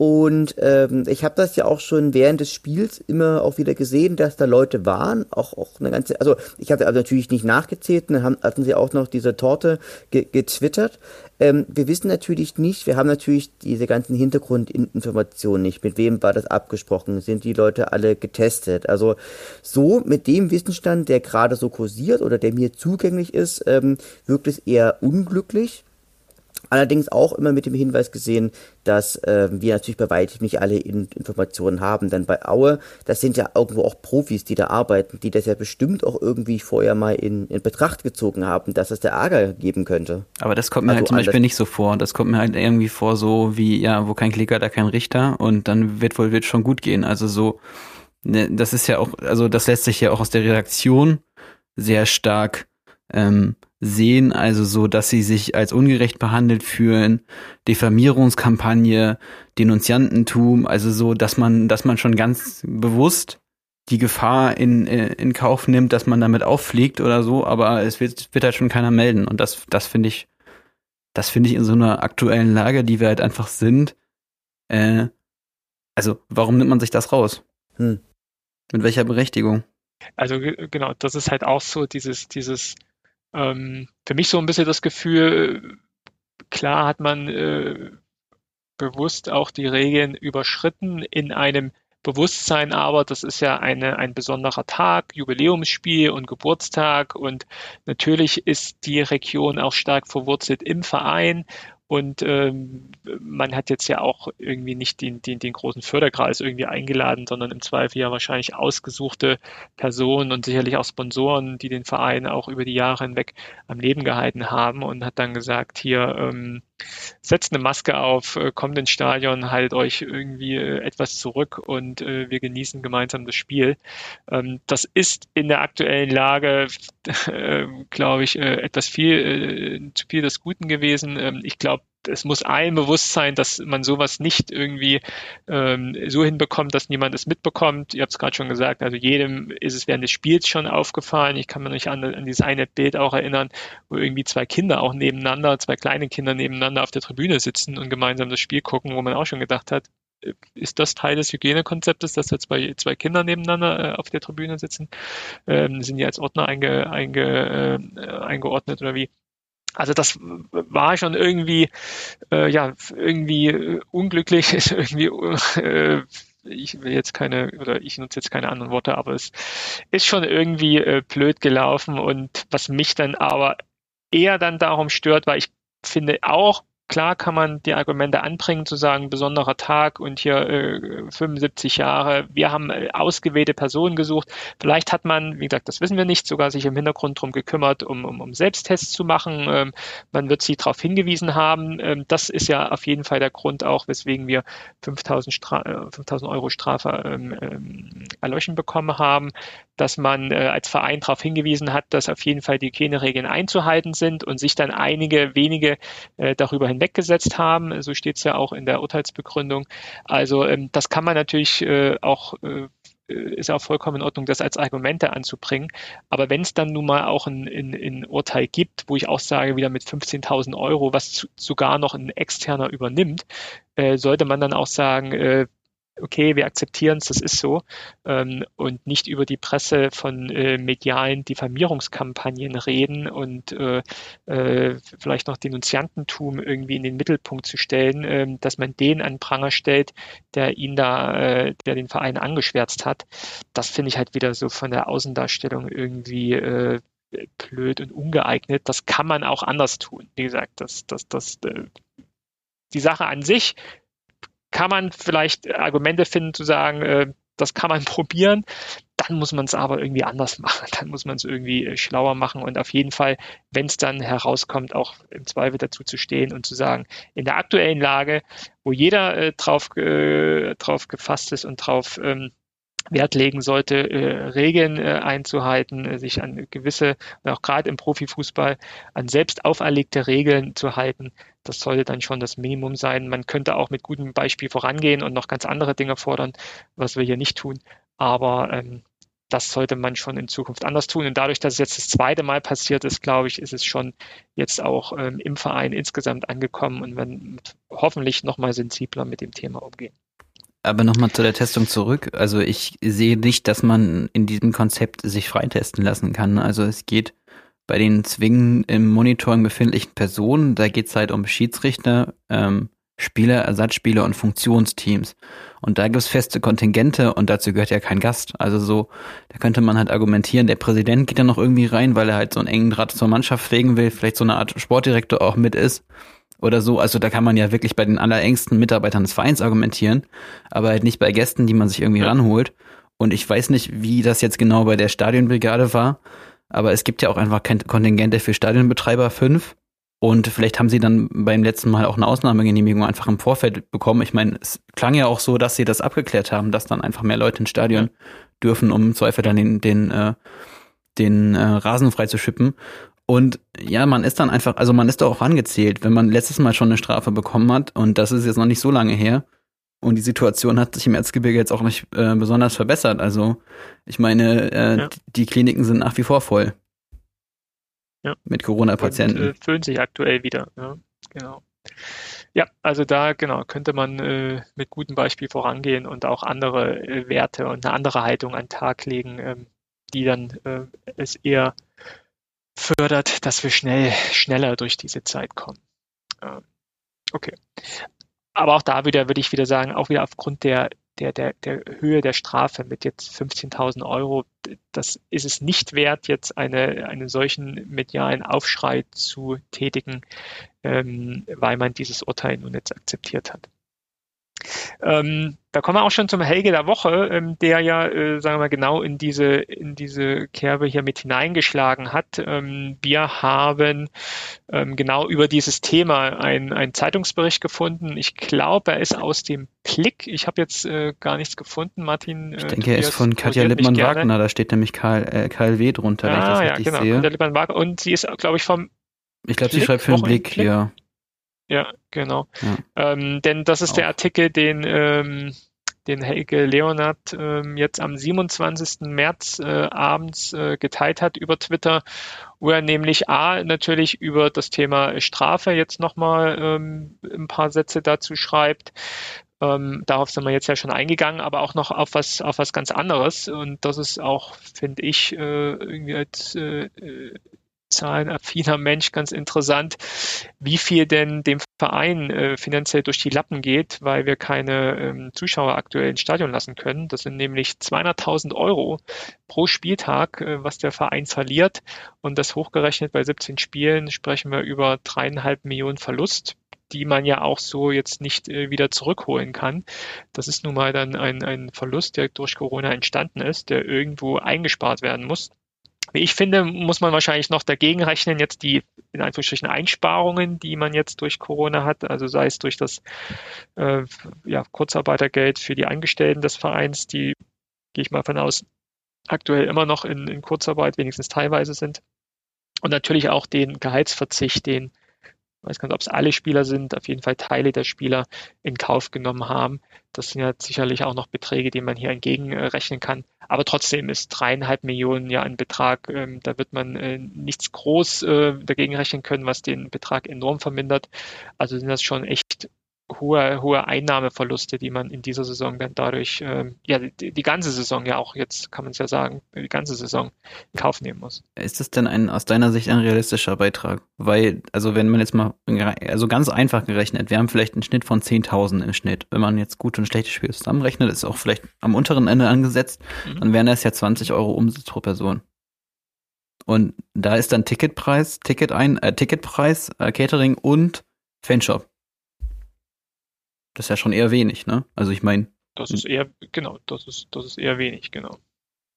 und ähm, ich habe das ja auch schon während des Spiels immer auch wieder gesehen, dass da Leute waren, auch, auch eine ganze, also ich hatte also natürlich nicht nachgezählt, dann haben, hatten sie auch noch diese Torte ge getwittert. Ähm, wir wissen natürlich nicht, wir haben natürlich diese ganzen Hintergrundinformationen nicht. Mit wem war das abgesprochen? Sind die Leute alle getestet? Also so mit dem Wissensstand, der gerade so kursiert oder der mir zugänglich ist, ähm, wirkt es eher unglücklich. Allerdings auch immer mit dem Hinweis gesehen, dass äh, wir natürlich bei weitem nicht alle in Informationen haben. Denn bei Aue, das sind ja irgendwo auch Profis, die da arbeiten, die das ja bestimmt auch irgendwie vorher mal in, in Betracht gezogen haben, dass es der Ärger geben könnte. Aber das kommt mir also halt zum Beispiel nicht so vor. Das kommt mir halt irgendwie vor, so wie, ja, wo kein Klicker, da kein Richter und dann wird wohl wird schon gut gehen. Also so, ne, das ist ja auch, also das lässt sich ja auch aus der Redaktion sehr stark ähm, sehen, also so, dass sie sich als ungerecht behandelt fühlen, Diffamierungskampagne, Denunziantentum, also so, dass man, dass man schon ganz bewusst die Gefahr in, äh, in Kauf nimmt, dass man damit auffliegt oder so, aber es wird, wird halt schon keiner melden und das, das finde ich, das finde ich in so einer aktuellen Lage, die wir halt einfach sind, äh, also warum nimmt man sich das raus? Hm. Mit welcher Berechtigung? Also genau, das ist halt auch so dieses, dieses, ähm, für mich so ein bisschen das Gefühl, klar hat man äh, bewusst auch die Regeln überschritten in einem Bewusstsein, aber das ist ja eine, ein besonderer Tag, Jubiläumsspiel und Geburtstag und natürlich ist die Region auch stark verwurzelt im Verein und ähm, man hat jetzt ja auch irgendwie nicht den, den, den großen Förderkreis irgendwie eingeladen, sondern im Zweifel ja wahrscheinlich ausgesuchte Personen und sicherlich auch Sponsoren, die den Verein auch über die Jahre hinweg am Leben gehalten haben und hat dann gesagt, hier, ähm, setzt eine Maske auf, äh, kommt ins Stadion, haltet euch irgendwie äh, etwas zurück und äh, wir genießen gemeinsam das Spiel. Ähm, das ist in der aktuellen Lage, äh, glaube ich, etwas viel zu viel des Guten gewesen. Ähm, ich glaube, es muss allen bewusst sein, dass man sowas nicht irgendwie ähm, so hinbekommt, dass niemand es mitbekommt. Ihr habt es gerade schon gesagt, also jedem ist es während des Spiels schon aufgefallen. Ich kann mich an, an dieses eine Bild auch erinnern, wo irgendwie zwei Kinder auch nebeneinander, zwei kleine Kinder nebeneinander auf der Tribüne sitzen und gemeinsam das Spiel gucken, wo man auch schon gedacht hat, äh, ist das Teil des Hygienekonzeptes, dass da zwei, zwei Kinder nebeneinander äh, auf der Tribüne sitzen? Ähm, sind die als Ordner einge, einge, äh, eingeordnet oder wie? Also das war schon irgendwie, äh, ja, irgendwie äh, unglücklich, ist irgendwie, äh, ich will jetzt keine, oder ich nutze jetzt keine anderen Worte, aber es ist schon irgendwie äh, blöd gelaufen. Und was mich dann aber eher dann darum stört, weil ich finde auch, Klar kann man die Argumente anbringen, zu sagen, besonderer Tag und hier äh, 75 Jahre. Wir haben äh, ausgewählte Personen gesucht. Vielleicht hat man, wie gesagt, das wissen wir nicht, sogar sich im Hintergrund darum gekümmert, um, um, um Selbsttests zu machen. Ähm, man wird sie darauf hingewiesen haben. Ähm, das ist ja auf jeden Fall der Grund auch, weswegen wir 5000, Stra 5000 äh, Euro Strafe ähm, ähm, erlöschen bekommen haben dass man äh, als Verein darauf hingewiesen hat, dass auf jeden Fall die Hygieneregeln einzuhalten sind und sich dann einige wenige äh, darüber hinweggesetzt haben. So steht es ja auch in der Urteilsbegründung. Also ähm, das kann man natürlich äh, auch äh, ist auch vollkommen in Ordnung, das als Argumente anzubringen. Aber wenn es dann nun mal auch ein, ein, ein, Urteil gibt, wo ich auch sage, wieder mit 15.000 Euro, was zu, sogar noch ein externer übernimmt, äh, sollte man dann auch sagen, äh, okay, wir akzeptieren es, das ist so, ähm, und nicht über die Presse von äh, medialen Diffamierungskampagnen reden und äh, äh, vielleicht noch Denunziantentum irgendwie in den Mittelpunkt zu stellen, äh, dass man den an Pranger stellt, der ihn da, äh, der den Verein angeschwärzt hat. Das finde ich halt wieder so von der Außendarstellung irgendwie äh, blöd und ungeeignet. Das kann man auch anders tun. Wie gesagt, das, das, das, äh, die Sache an sich kann man vielleicht Argumente finden zu sagen, äh, das kann man probieren. Dann muss man es aber irgendwie anders machen. Dann muss man es irgendwie äh, schlauer machen und auf jeden Fall, wenn es dann herauskommt, auch im Zweifel dazu zu stehen und zu sagen, in der aktuellen Lage, wo jeder äh, drauf, äh, drauf gefasst ist und drauf ähm, Wert legen sollte, äh, Regeln äh, einzuhalten, äh, sich an gewisse, auch gerade im Profifußball, an selbst auferlegte Regeln zu halten. Das sollte dann schon das Minimum sein. Man könnte auch mit gutem Beispiel vorangehen und noch ganz andere Dinge fordern, was wir hier nicht tun. Aber ähm, das sollte man schon in Zukunft anders tun. Und dadurch, dass es jetzt das zweite Mal passiert ist, glaube ich, ist es schon jetzt auch ähm, im Verein insgesamt angekommen und man hoffentlich nochmal sensibler mit dem Thema umgehen. Aber nochmal zu der Testung zurück. Also ich sehe nicht, dass man in diesem Konzept sich freitesten lassen kann. Also es geht bei den zwingend im Monitoring befindlichen Personen, da geht es halt um Schiedsrichter, ähm, Spieler, Ersatzspieler und Funktionsteams. Und da gibt es feste Kontingente und dazu gehört ja kein Gast. Also so, da könnte man halt argumentieren, der Präsident geht da noch irgendwie rein, weil er halt so einen engen Draht zur Mannschaft pflegen will, vielleicht so eine Art Sportdirektor auch mit ist oder so. Also da kann man ja wirklich bei den allerengsten Mitarbeitern des Vereins argumentieren, aber halt nicht bei Gästen, die man sich irgendwie ranholt. Und ich weiß nicht, wie das jetzt genau bei der Stadionbrigade war, aber es gibt ja auch einfach Kontingente für Stadionbetreiber fünf. Und vielleicht haben sie dann beim letzten Mal auch eine Ausnahmegenehmigung einfach im Vorfeld bekommen. Ich meine, es klang ja auch so, dass sie das abgeklärt haben, dass dann einfach mehr Leute ins Stadion ja. dürfen, um im Zweifel dann den, den, äh, den äh, Rasen frei zu schippen. Und ja, man ist dann einfach, also man ist doch auch angezählt, wenn man letztes Mal schon eine Strafe bekommen hat und das ist jetzt noch nicht so lange her. Und die Situation hat sich im Erzgebirge jetzt auch nicht äh, besonders verbessert. Also ich meine, äh, ja. die Kliniken sind nach wie vor voll. Ja. Mit Corona-Patienten. Äh, füllen sich aktuell wieder. Ja, genau. Ja, also da genau könnte man äh, mit gutem Beispiel vorangehen und auch andere äh, Werte und eine andere Haltung an den Tag legen, ähm, die dann äh, es eher fördert, dass wir schnell, schneller durch diese Zeit kommen. Ähm, okay. Aber auch da wieder würde ich wieder sagen, auch wieder aufgrund der, der, der, der Höhe der Strafe mit jetzt 15.000 Euro, das ist es nicht wert, jetzt eine, einen solchen medialen Aufschrei zu tätigen, ähm, weil man dieses Urteil nun jetzt akzeptiert hat. Ähm, da kommen wir auch schon zum Helge der Woche, ähm, der ja, äh, sagen wir mal, genau in diese, in diese Kerbe hier mit hineingeschlagen hat. Ähm, wir haben ähm, genau über dieses Thema einen Zeitungsbericht gefunden. Ich glaube, er ist aus dem Klick. Ich habe jetzt äh, gar nichts gefunden, Martin. Äh, ich denke, er ist von Katja Lippmann-Wagner. Da steht nämlich Karl, äh, KLW drunter, ah, wenn ich das ah, ja, genau, sehe. Katja Lippmann-Wagner. Und sie ist, glaube ich, vom ich glaube, sie schreibt für den Blick, ja. Ja, genau. Ja. Ähm, denn das ist Auch. der Artikel, den, ähm, den Helge Leonard ähm, jetzt am 27. März äh, abends äh, geteilt hat über Twitter, wo er nämlich A natürlich über das Thema Strafe jetzt nochmal ähm, ein paar Sätze dazu schreibt. Ähm, darauf sind wir jetzt ja schon eingegangen, aber auch noch auf was, auf was ganz anderes. Und das ist auch, finde ich, äh, irgendwie als äh, zahlenaffiner Mensch ganz interessant, wie viel denn dem Verein äh, finanziell durch die Lappen geht, weil wir keine ähm, Zuschauer aktuell ins Stadion lassen können. Das sind nämlich 200.000 Euro pro Spieltag, äh, was der Verein verliert. Und das hochgerechnet bei 17 Spielen sprechen wir über dreieinhalb Millionen Verlust die man ja auch so jetzt nicht äh, wieder zurückholen kann. Das ist nun mal dann ein, ein Verlust, der durch Corona entstanden ist, der irgendwo eingespart werden muss. Ich finde, muss man wahrscheinlich noch dagegen rechnen, jetzt die in Anführungsstrichen Einsparungen, die man jetzt durch Corona hat, also sei es durch das äh, ja, Kurzarbeitergeld für die Angestellten des Vereins, die, gehe ich mal von aus, aktuell immer noch in, in Kurzarbeit, wenigstens teilweise sind. Und natürlich auch den Gehaltsverzicht, den ich weiß gar nicht, ob es alle Spieler sind, auf jeden Fall Teile der Spieler in Kauf genommen haben. Das sind ja sicherlich auch noch Beträge, die man hier entgegenrechnen kann. Aber trotzdem ist dreieinhalb Millionen ja ein Betrag, ähm, da wird man äh, nichts groß äh, dagegen rechnen können, was den Betrag enorm vermindert. Also sind das schon echt hohe, hohe Einnahmeverluste, die man in dieser Saison dann dadurch, ähm, ja, die, die, ganze Saison ja auch, jetzt kann man es ja sagen, die ganze Saison in Kauf nehmen muss. Ist das denn ein, aus deiner Sicht ein realistischer Beitrag? Weil, also wenn man jetzt mal, also ganz einfach gerechnet, wir haben vielleicht einen Schnitt von 10.000 im Schnitt. Wenn man jetzt gute und schlechte Spiele zusammenrechnet, ist auch vielleicht am unteren Ende angesetzt, mhm. dann wären das ja 20 Euro Umsatz pro Person. Und da ist dann Ticketpreis, Ticket ein, äh, Ticketpreis, äh, Catering und Fanshop. Das ist ja schon eher wenig, ne? Also ich meine. Das ist eher, genau, das ist, das ist eher wenig, genau.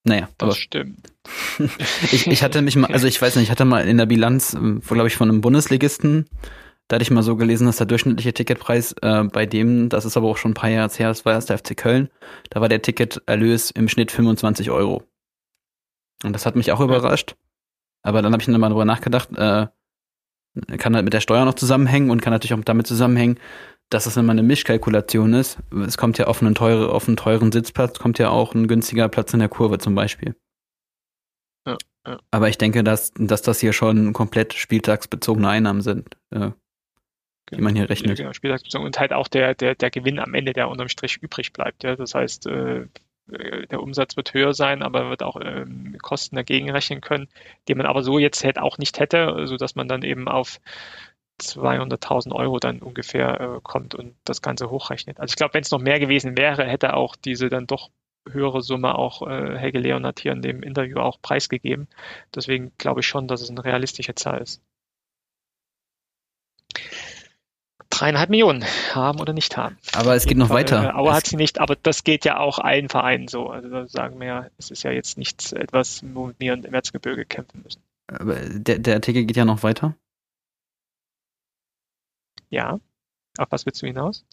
Naja, das aber stimmt. ich, ich hatte mich mal, also ich weiß nicht, ich hatte mal in der Bilanz, ähm, glaube ich, von einem Bundesligisten, da hatte ich mal so gelesen, dass der durchschnittliche Ticketpreis äh, bei dem, das ist aber auch schon ein paar Jahre her, das war erst der FC Köln, da war der Ticketerlös im Schnitt 25 Euro. Und das hat mich auch überrascht. Aber dann habe ich dann mal drüber nachgedacht, äh, kann halt mit der Steuer noch zusammenhängen und kann natürlich auch damit zusammenhängen, dass es immer eine Mischkalkulation ist. Es kommt ja auf einen, teure, auf einen teuren Sitzplatz, kommt ja auch ein günstiger Platz in der Kurve zum Beispiel. Ja, ja. Aber ich denke, dass, dass das hier schon komplett spieltagsbezogene Einnahmen sind, äh, die man hier rechnet. Genau, spieltagsbezogen und halt auch der, der, der Gewinn am Ende, der unterm Strich übrig bleibt. Ja? Das heißt, äh, der Umsatz wird höher sein, aber wird auch ähm, Kosten dagegen rechnen können, die man aber so jetzt halt auch nicht hätte, sodass man dann eben auf 200.000 Euro dann ungefähr äh, kommt und das Ganze hochrechnet. Also ich glaube, wenn es noch mehr gewesen wäre, hätte auch diese dann doch höhere Summe auch äh, Helge Leonard hier in dem Interview auch preisgegeben. Deswegen glaube ich schon, dass es eine realistische Zahl ist. Dreieinhalb Millionen haben oder nicht haben. Aber es geht noch Fall, weiter. Äh, Auer hat sie nicht, aber das geht ja auch allen Vereinen so. Also da sagen wir ja, es ist ja jetzt nichts etwas, wo wir im Erzgebirge kämpfen müssen. Aber der, der Artikel geht ja noch weiter. Ja. Auf was willst du hinaus?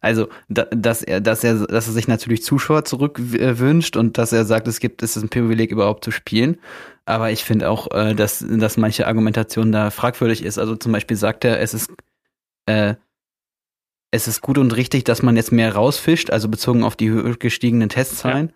Also, da, dass er, dass er, dass er sich natürlich Zuschauer zurückwünscht und dass er sagt, es gibt, es ist ein Privileg überhaupt zu spielen. Aber ich finde auch, äh, dass, dass manche Argumentation da fragwürdig ist. Also zum Beispiel sagt er, es ist, äh, es ist gut und richtig, dass man jetzt mehr rausfischt, also bezogen auf die gestiegenen Testzahlen. Ja.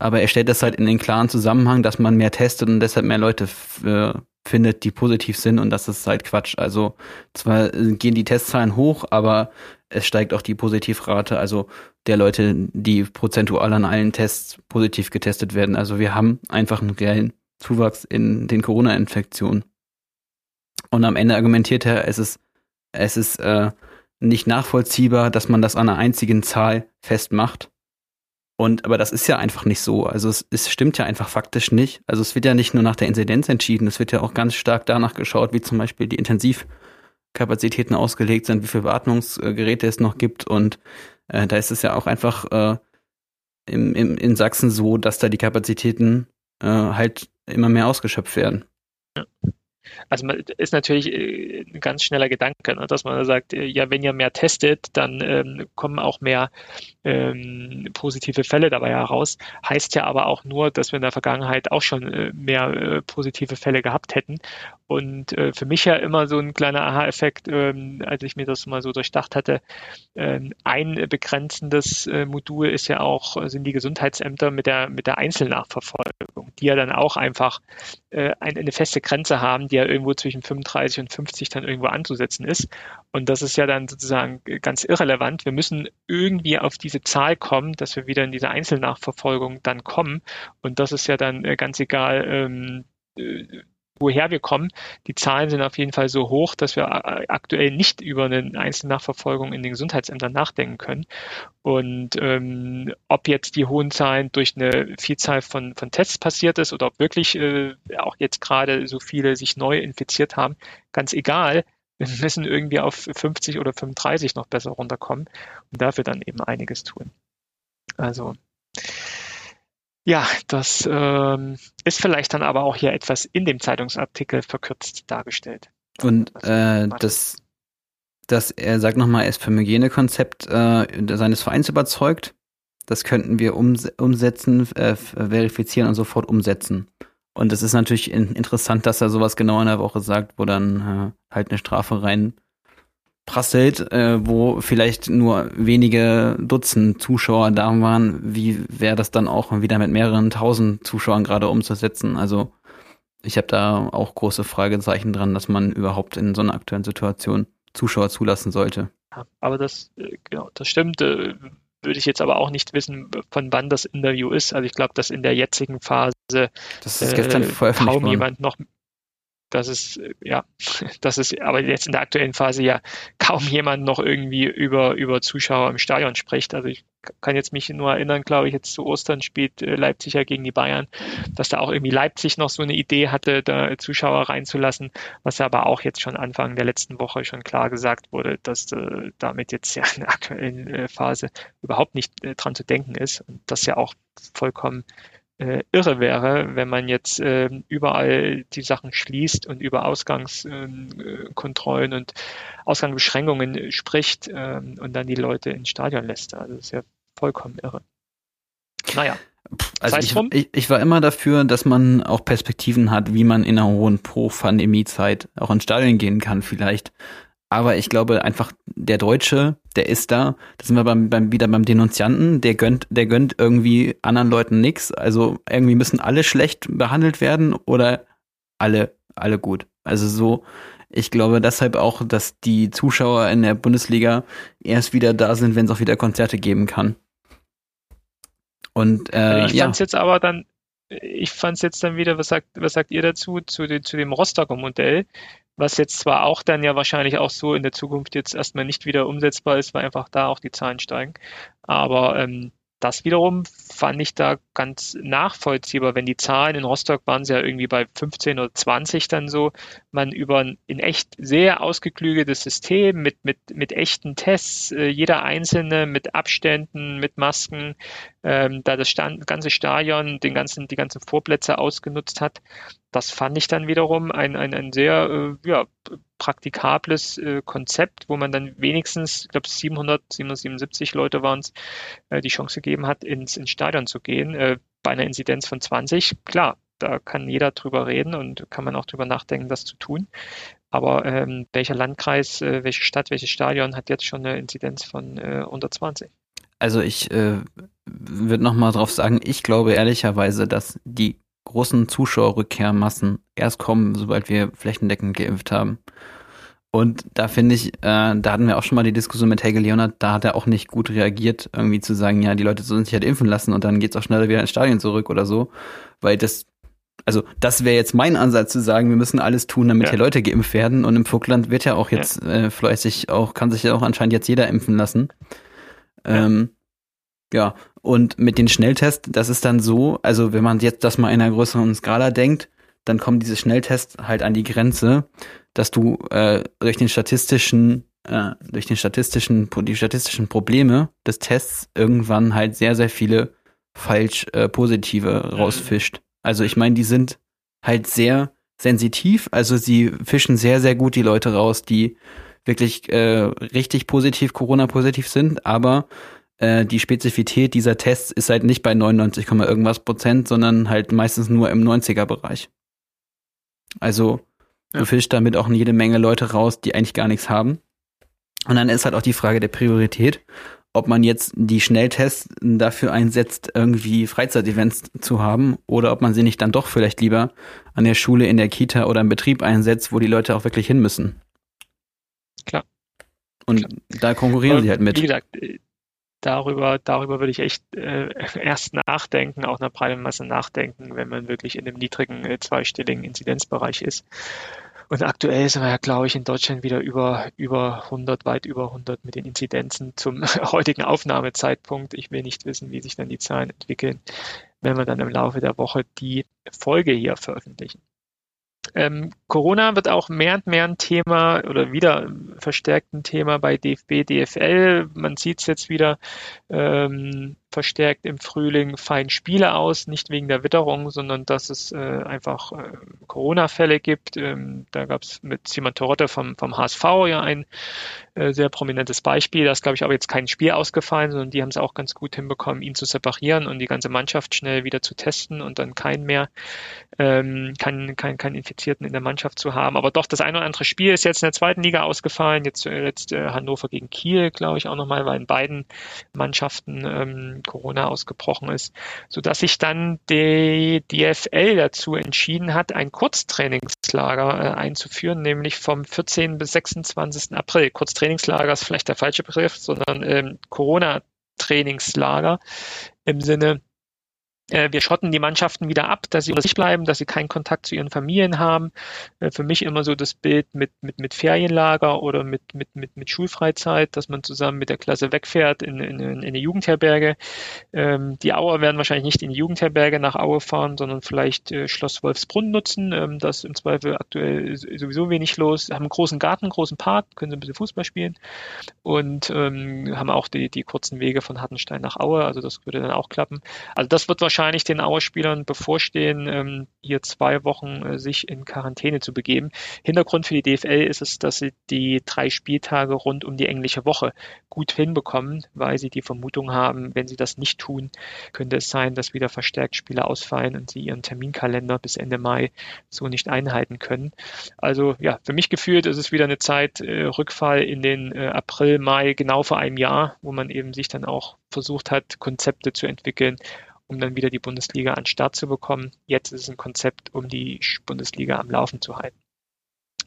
Aber er stellt das halt in den klaren Zusammenhang, dass man mehr testet und deshalb mehr Leute äh, findet, die positiv sind und das ist halt Quatsch. Also zwar gehen die Testzahlen hoch, aber es steigt auch die Positivrate, also der Leute, die prozentual an allen Tests positiv getestet werden. Also wir haben einfach einen reellen Zuwachs in den Corona-Infektionen. Und am Ende argumentiert er, es ist, es ist äh, nicht nachvollziehbar, dass man das an einer einzigen Zahl festmacht. Und aber das ist ja einfach nicht so. Also es, es stimmt ja einfach faktisch nicht. Also es wird ja nicht nur nach der Inzidenz entschieden, es wird ja auch ganz stark danach geschaut, wie zum Beispiel die Intensivkapazitäten ausgelegt sind, wie viele Beatmungsgeräte es noch gibt und Äh, da ist es ja auch einfach äh, im, im, in Sachsen so, dass da die Kapazitäten äh, halt immer mehr ausgeschöpft werden. Ja. Also ist natürlich äh, ein ganz schneller Gedanke, ne, dass man sagt, äh, ja, wenn ihr mehr testet, dann ähm, kommen auch mehr ähm, positive Fälle dabei heraus. Heißt ja aber auch nur, dass wir in der Vergangenheit auch schon äh, mehr äh, positive Fälle gehabt hätten. Und äh, für mich ja immer so ein kleiner Aha-Effekt, ähm, als ich mir das mal so durchdacht hatte. Ähm, ein begrenzendes Modul ist ja auch, sind die Gesundheitsämter mit der, mit der Einzelnachverfolgung, die ja dann auch einfach eine, eine feste Grenze haben, die ja irgendwo zwischen 35 und 50 dann irgendwo anzusetzen ist. Und das ist ja dann sozusagen ganz irrelevant. Wir müssen irgendwie auf diese Zahl kommen, dass wir wieder in diese Einzelnachverfolgung dann kommen. Und das ist ja dann äh, ganz egal, ähm, äh, woher wir kommen. Die Zahlen sind auf jeden Fall so hoch, dass wir äh, aktuell nicht über eine Einzelnachverfolgung in den Gesundheitsämtern nachdenken können. Und ähm, ob jetzt die hohen Zahlen durch eine Vielzahl von, von Tests passiert ist oder ob wirklich äh, auch jetzt gerade so viele sich neu infiziert haben, ganz egal. Wir müssen irgendwie auf 50 oder 35 noch besser runterkommen und dafür dann eben einiges tun. Also ja, das ähm, ist vielleicht dann aber auch hier etwas in dem Zeitungsartikel verkürzt dargestellt. Und äh, das, dass er sagt nochmal, er ist vom Hygienekonzept äh, seines Vereins überzeugt. Das könnten wir ums umsetzen, äh, verifizieren und sofort umsetzen. Und es ist natürlich in interessant, dass er sowas genau in der Woche sagt, wo dann äh, halt eine Strafe rein prasselt, äh, wo vielleicht nur wenige Dutzend Zuschauer da waren, wie wäre das dann auch wieder mit mehreren tausend Zuschauern gerade umzusetzen? Also ich habe da auch große Fragezeichen dran, dass man überhaupt in so einer aktuellen Situation Zuschauer zulassen sollte. Aber das, äh, genau, das stimmt. Äh, würde ich jetzt aber auch nicht wissen, von wann das Interview ist. Also ich glaube, dass in der jetzigen Phase das ist gestern äh, kaum jemand noch dass es, ja, dass es aber jetzt in der aktuellen Phase ja kaum jemand noch irgendwie über, über Zuschauer im Stadion spricht. Also ich kann jetzt mich nur erinnern, glaube ich, jetzt zu Ostern spielt äh, Leipzig ja gegen die Bayern, dass da auch irgendwie Leipzig noch so eine Idee hatte, da Zuschauer reinzulassen, was aber auch jetzt schon Anfang der letzten Woche schon klar gesagt wurde, dass äh, damit jetzt ja in der aktuellen äh, Phase überhaupt nicht äh, dran zu denken ist und das ja auch vollkommen äh, irre wäre, wenn man jetzt äh, überall die Sachen schließt und über Ausgangskontrollen ähm, äh, und Ausgangsbeschränkungen spricht äh, und dann die Leute ins Stadion lässt. Also das ist ja vollkommen irre. Naja. Also ich, ich, ich, war immer dafür, dass man auch Perspektiven hat, wie man in einer hohen Pro-Pandemie-Zeit auch ins Stadion gehen kann vielleicht. Aber ich glaube einfach, der Deutsche, der ist da, da sind wir beim, beim, wieder beim Denunzianten, der gönnt, der gönnt irgendwie anderen Leuten nichts. Also irgendwie müssen alle schlecht behandelt werden oder alle, alle gut. Also so, ich glaube deshalb auch, dass die Zuschauer in der Bundesliga erst wieder da sind, wenn es auch wieder Konzerte geben kann. Und äh, also ich ja. fand's jetzt aber dann, ich fand es jetzt dann wieder, was sagt, was sagt ihr dazu, zu, den, zu dem Rostocker Modell? Was jetzt zwar auch dann ja wahrscheinlich auch so in der Zukunft jetzt erstmal nicht wieder umsetzbar ist, weil einfach da auch die Zahlen steigen. Aber ähm, das wiederum fand ich da ganz nachvollziehbar, wenn die Zahlen in Rostock waren sie ja irgendwie bei 15 oder 20 dann so, man über ein in echt sehr ausgeklügeltes System mit, mit, mit echten Tests, äh, jeder einzelne mit Abständen, mit Masken, ähm, da das Stand, ganze Stadion den ganzen, die ganzen Vorplätze ausgenutzt hat. Das fand ich dann wiederum ein, ein, ein sehr äh, ja, praktikables äh, Konzept, wo man dann wenigstens, ich glaube 700, 777 Leute waren es, äh, die Chance gegeben hat, ins, ins Stadion zu gehen. Äh, bei einer Inzidenz von 20, klar, da kann jeder drüber reden und kann man auch drüber nachdenken, das zu tun. Aber ähm, welcher Landkreis, äh, welche Stadt, welches Stadion hat jetzt schon eine Inzidenz von äh, unter 20? Also ich äh, würde nochmal drauf sagen, ich glaube ehrlicherweise, dass die großen Zuschauerrückkehrmassen erst kommen, sobald wir flächendeckend geimpft haben. Und da finde ich, äh, da hatten wir auch schon mal die Diskussion mit Helge Leonard, da hat er auch nicht gut reagiert, irgendwie zu sagen, ja, die Leute sollen sich halt impfen lassen und dann geht's auch schneller wieder ins Stadion zurück oder so. Weil das, also das wäre jetzt mein Ansatz zu sagen, wir müssen alles tun, damit ja. hier Leute geimpft werden. Und im Vogtland wird ja auch jetzt ja. Äh, fleißig auch, kann sich ja auch anscheinend jetzt jeder impfen lassen. Ja. Ähm, ja, und mit den Schnelltests, das ist dann so, also wenn man jetzt das mal in einer größeren Skala denkt, dann kommen diese Schnelltests halt an die Grenze, dass du äh, durch den statistischen äh, durch den statistischen, die statistischen Probleme des Tests irgendwann halt sehr, sehr viele falsch äh, positive mhm. rausfischt. Also ich meine, die sind halt sehr sensitiv, also sie fischen sehr, sehr gut die Leute raus, die wirklich äh, richtig positiv, Corona-positiv sind, aber äh, die Spezifität dieser Tests ist halt nicht bei 99, irgendwas Prozent, sondern halt meistens nur im 90er-Bereich. Also ja. du fischst damit auch jede Menge Leute raus, die eigentlich gar nichts haben. Und dann ist halt auch die Frage der Priorität, ob man jetzt die Schnelltests dafür einsetzt, irgendwie Freizeitevents zu haben, oder ob man sie nicht dann doch vielleicht lieber an der Schule, in der Kita oder im Betrieb einsetzt, wo die Leute auch wirklich hin müssen. Klar. Und Klar. da konkurrieren Und, sie halt mit. Wie gesagt, äh, darüber, darüber würde ich echt äh, erst nachdenken, auch nach breiter Masse nachdenken, wenn man wirklich in einem niedrigen äh, zweistelligen Inzidenzbereich ist. Und aktuell sind wir ja, glaube ich, in Deutschland wieder über, über 100, weit über 100 mit den Inzidenzen zum heutigen Aufnahmezeitpunkt. Ich will nicht wissen, wie sich dann die Zahlen entwickeln, wenn wir dann im Laufe der Woche die Folge hier veröffentlichen. Ähm, Corona wird auch mehr und mehr ein Thema oder wieder verstärkt ein Thema bei DFB, DFL. Man sieht es jetzt wieder ähm, verstärkt im Frühling fallen Spiele aus, nicht wegen der Witterung, sondern dass es äh, einfach äh, Corona-Fälle gibt. Ähm, da gab es mit Simon Torotte vom, vom HSV ja ein äh, sehr prominentes Beispiel. Da ist, glaube ich, aber jetzt kein Spiel ausgefallen, sondern die haben es auch ganz gut hinbekommen, ihn zu separieren und die ganze Mannschaft schnell wieder zu testen und dann keinen mehr, ähm, keinen kein, kein Infizierten in der Mannschaft zu haben. Aber doch, das eine oder andere Spiel ist jetzt in der zweiten Liga ausgefallen. Jetzt, äh, jetzt äh, Hannover gegen Kiel, glaube ich, auch nochmal, weil in beiden Mannschaften ähm, Corona ausgebrochen ist, so dass sich dann die DFL dazu entschieden hat, ein Kurztrainingslager äh, einzuführen, nämlich vom 14. bis 26. April. Kurztrainingslager ist vielleicht der falsche Begriff, sondern ähm, Corona-Trainingslager im Sinne, wir schotten die Mannschaften wieder ab, dass sie unter sich bleiben, dass sie keinen Kontakt zu ihren Familien haben. Äh, für mich immer so das Bild mit, mit, mit Ferienlager oder mit, mit, mit, mit Schulfreizeit, dass man zusammen mit der Klasse wegfährt in, in, in eine Jugendherberge. Ähm, die Auer werden wahrscheinlich nicht in die Jugendherberge nach Aue fahren, sondern vielleicht äh, Schloss Wolfsbrunn nutzen. Ähm, das ist im Zweifel aktuell sowieso wenig los. Haben einen großen Garten, einen großen Park, können sie ein bisschen Fußball spielen und ähm, haben auch die, die kurzen Wege von Hartenstein nach Aue. Also das würde dann auch klappen. Also das wird wahrscheinlich wahrscheinlich den Auerspielern bevorstehen, ähm, hier zwei Wochen äh, sich in Quarantäne zu begeben. Hintergrund für die DFL ist es, dass sie die drei Spieltage rund um die englische Woche gut hinbekommen, weil sie die Vermutung haben, wenn sie das nicht tun, könnte es sein, dass wieder verstärkt Spiele ausfallen und sie ihren Terminkalender bis Ende Mai so nicht einhalten können. Also ja, für mich gefühlt ist es wieder eine Zeit äh, Rückfall in den äh, April, Mai, genau vor einem Jahr, wo man eben sich dann auch versucht hat, Konzepte zu entwickeln, um dann wieder die Bundesliga an Start zu bekommen. Jetzt ist es ein Konzept, um die Bundesliga am Laufen zu halten.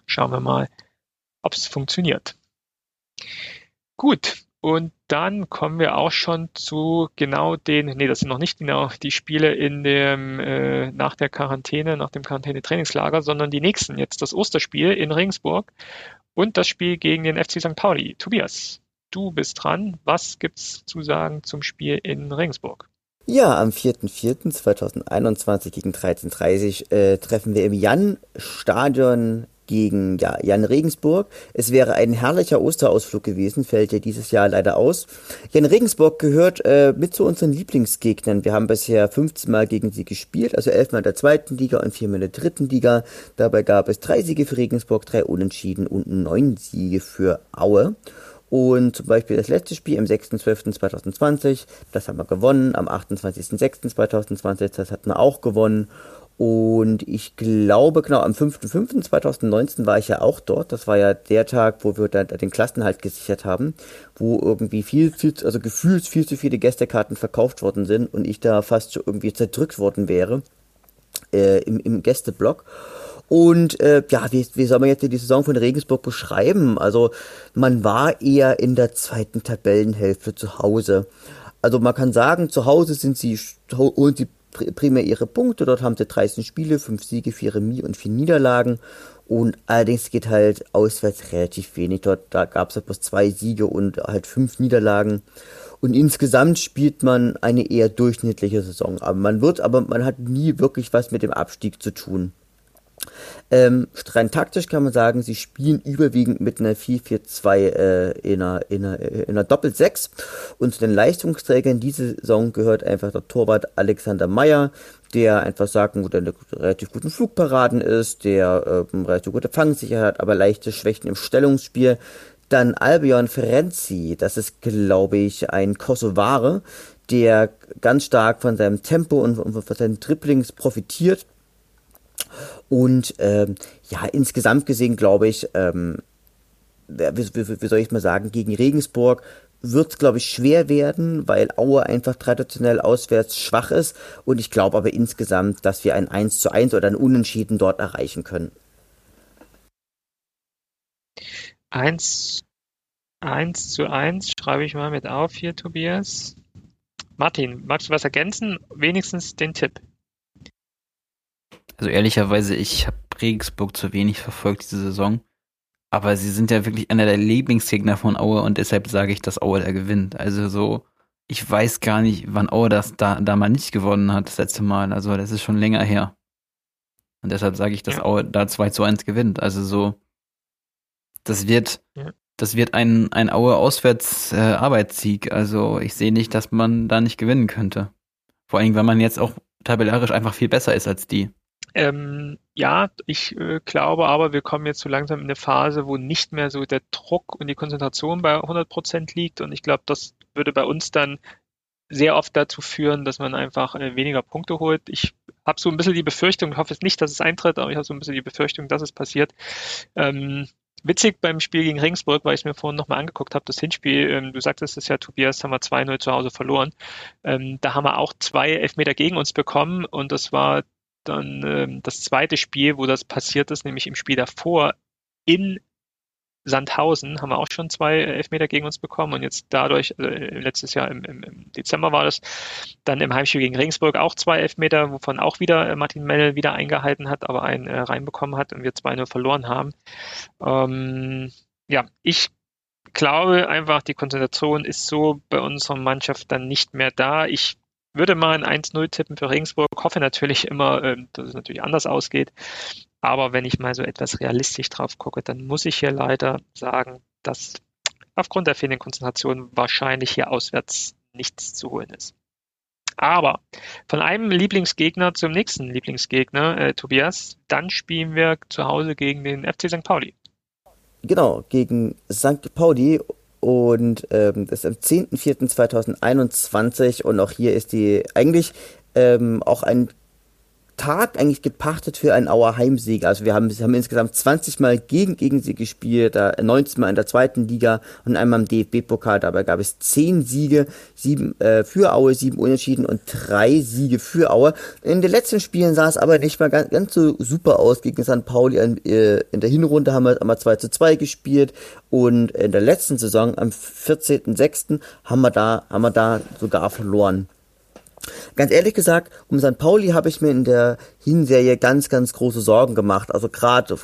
Schauen wir mal, ob es funktioniert. Gut, und dann kommen wir auch schon zu genau den, nee, das sind noch nicht genau die Spiele in dem, äh, nach der Quarantäne, nach dem Quarantäne-Trainingslager, sondern die nächsten. Jetzt das Osterspiel in Regensburg und das Spiel gegen den FC St. Pauli. Tobias, du bist dran. Was gibt's zu sagen zum Spiel in Regensburg? Ja, am 4.4.2021 gegen 13.30 äh, treffen wir im Jan-Stadion gegen ja, Jan Regensburg. Es wäre ein herrlicher Osterausflug gewesen, fällt ja dieses Jahr leider aus. Jan Regensburg gehört äh, mit zu unseren Lieblingsgegnern. Wir haben bisher 15 Mal gegen sie gespielt, also 11 Mal in der zweiten Liga und 4 Mal in der dritten Liga. Dabei gab es drei Siege für Regensburg, drei Unentschieden und neun Siege für Aue. Und zum Beispiel das letzte Spiel am 6.12.2020, das haben wir gewonnen. Am 28.06.2020, das hatten wir auch gewonnen. Und ich glaube, genau, am 5.05.2019 war ich ja auch dort. Das war ja der Tag, wo wir dann den Klassenhalt gesichert haben, wo irgendwie viel, viel, also gefühlt viel zu viele Gästekarten verkauft worden sind und ich da fast so irgendwie zerdrückt worden wäre äh, im, im Gästeblock. Und äh, ja, wie, wie soll man jetzt die Saison von Regensburg beschreiben? Also man war eher in der zweiten Tabellenhälfte zu Hause. Also man kann sagen, zu Hause sind sie, holen sie primär ihre Punkte. Dort haben sie 13 Spiele, 5 Siege, 4 Remis und 4 Niederlagen. Und allerdings geht halt auswärts relativ wenig. Dort da gab es halt bloß zwei Siege und halt fünf Niederlagen. Und insgesamt spielt man eine eher durchschnittliche Saison. Aber man wird, aber man hat nie wirklich was mit dem Abstieg zu tun. Ähm, rein taktisch kann man sagen, sie spielen überwiegend mit einer 4-4-2 äh, in einer, in einer, in einer Doppel-6. Und zu den Leistungsträgern diese Saison gehört einfach der Torwart Alexander Meyer, der einfach sagt, wo der relativ guten Flugparaden ist, der äh, relativ gute Fangsicherheit hat, aber leichte Schwächen im Stellungsspiel. Dann Albion Ferenzi, das ist, glaube ich, ein Kosovare, der ganz stark von seinem Tempo und von seinen Dribblings profitiert und ähm, ja, insgesamt gesehen glaube ich, ähm, wie, wie, wie soll ich mal sagen, gegen Regensburg wird es, glaube ich, schwer werden, weil Aue einfach traditionell auswärts schwach ist. Und ich glaube aber insgesamt, dass wir ein 1 zu 1 oder ein Unentschieden dort erreichen können. 1, 1 zu 1 schreibe ich mal mit auf hier, Tobias. Martin, magst du was ergänzen? Wenigstens den Tipp. Also ehrlicherweise, ich habe Regensburg zu wenig verfolgt diese Saison. Aber sie sind ja wirklich einer der Lieblingsgegner von Aue und deshalb sage ich, dass Aue da gewinnt. Also so, ich weiß gar nicht, wann Aue das da, da mal nicht gewonnen hat, das letzte Mal. Also das ist schon länger her. Und deshalb sage ich, dass ja. Aue da 2 zu 1 gewinnt. Also so, das wird, ja. das wird ein, ein Aue auswärts äh, Arbeitssieg. Also ich sehe nicht, dass man da nicht gewinnen könnte. Vor allem, weil man jetzt auch tabellarisch einfach viel besser ist als die. Ähm, ja, ich äh, glaube aber, wir kommen jetzt so langsam in eine Phase, wo nicht mehr so der Druck und die Konzentration bei 100 Prozent liegt. Und ich glaube, das würde bei uns dann sehr oft dazu führen, dass man einfach äh, weniger Punkte holt. Ich habe so ein bisschen die Befürchtung, ich hoffe es nicht, dass es eintritt, aber ich habe so ein bisschen die Befürchtung, dass es passiert. Ähm, witzig beim Spiel gegen Regensburg, weil ich es mir vorhin nochmal angeguckt habe, das Hinspiel, ähm, du sagtest es ja, Tobias, haben wir 2-0 zu Hause verloren. Ähm, da haben wir auch zwei Elfmeter gegen uns bekommen und das war dann ähm, das zweite Spiel, wo das passiert ist, nämlich im Spiel davor in Sandhausen haben wir auch schon zwei Elfmeter gegen uns bekommen und jetzt dadurch, also letztes Jahr im, im, im, Dezember war das, dann im Heimspiel gegen Regensburg auch zwei Elfmeter, wovon auch wieder äh, Martin Mell wieder eingehalten hat, aber einen äh, reinbekommen hat und wir zwei nur verloren haben. Ähm, ja, ich glaube einfach, die Konzentration ist so bei unserer Mannschaft dann nicht mehr da. Ich würde mal ein 1-0 tippen für Regensburg. Hoffe natürlich immer, ähm, dass es natürlich anders ausgeht. Aber wenn ich mal so etwas realistisch drauf gucke, dann muss ich hier leider sagen, dass aufgrund der fehlenden Konzentration wahrscheinlich hier auswärts nichts zu holen ist. Aber von einem Lieblingsgegner zum nächsten Lieblingsgegner, äh, Tobias, dann spielen wir zu Hause gegen den FC St. Pauli. Genau, gegen St. Pauli und ähm, das ist am 10.04.2021 und auch hier ist die eigentlich ähm, auch ein Tag eigentlich gepachtet für einen Auer Heimsieg. Also wir haben, wir haben insgesamt 20 Mal gegen, gegen sie gespielt, 19 Mal in der zweiten Liga und einmal im DFB-Pokal. Dabei gab es 10 Siege, 7 äh, für Aue, 7 Unentschieden und 3 Siege für Aue. In den letzten Spielen sah es aber nicht mal ganz, ganz so super aus gegen St. Pauli. In, äh, in der Hinrunde haben wir einmal 2 zu 2 gespielt und in der letzten Saison am 14.06. haben wir da, haben wir da sogar verloren. Ganz ehrlich gesagt, um St. Pauli habe ich mir in der Hinserie ganz, ganz große Sorgen gemacht. Also gerade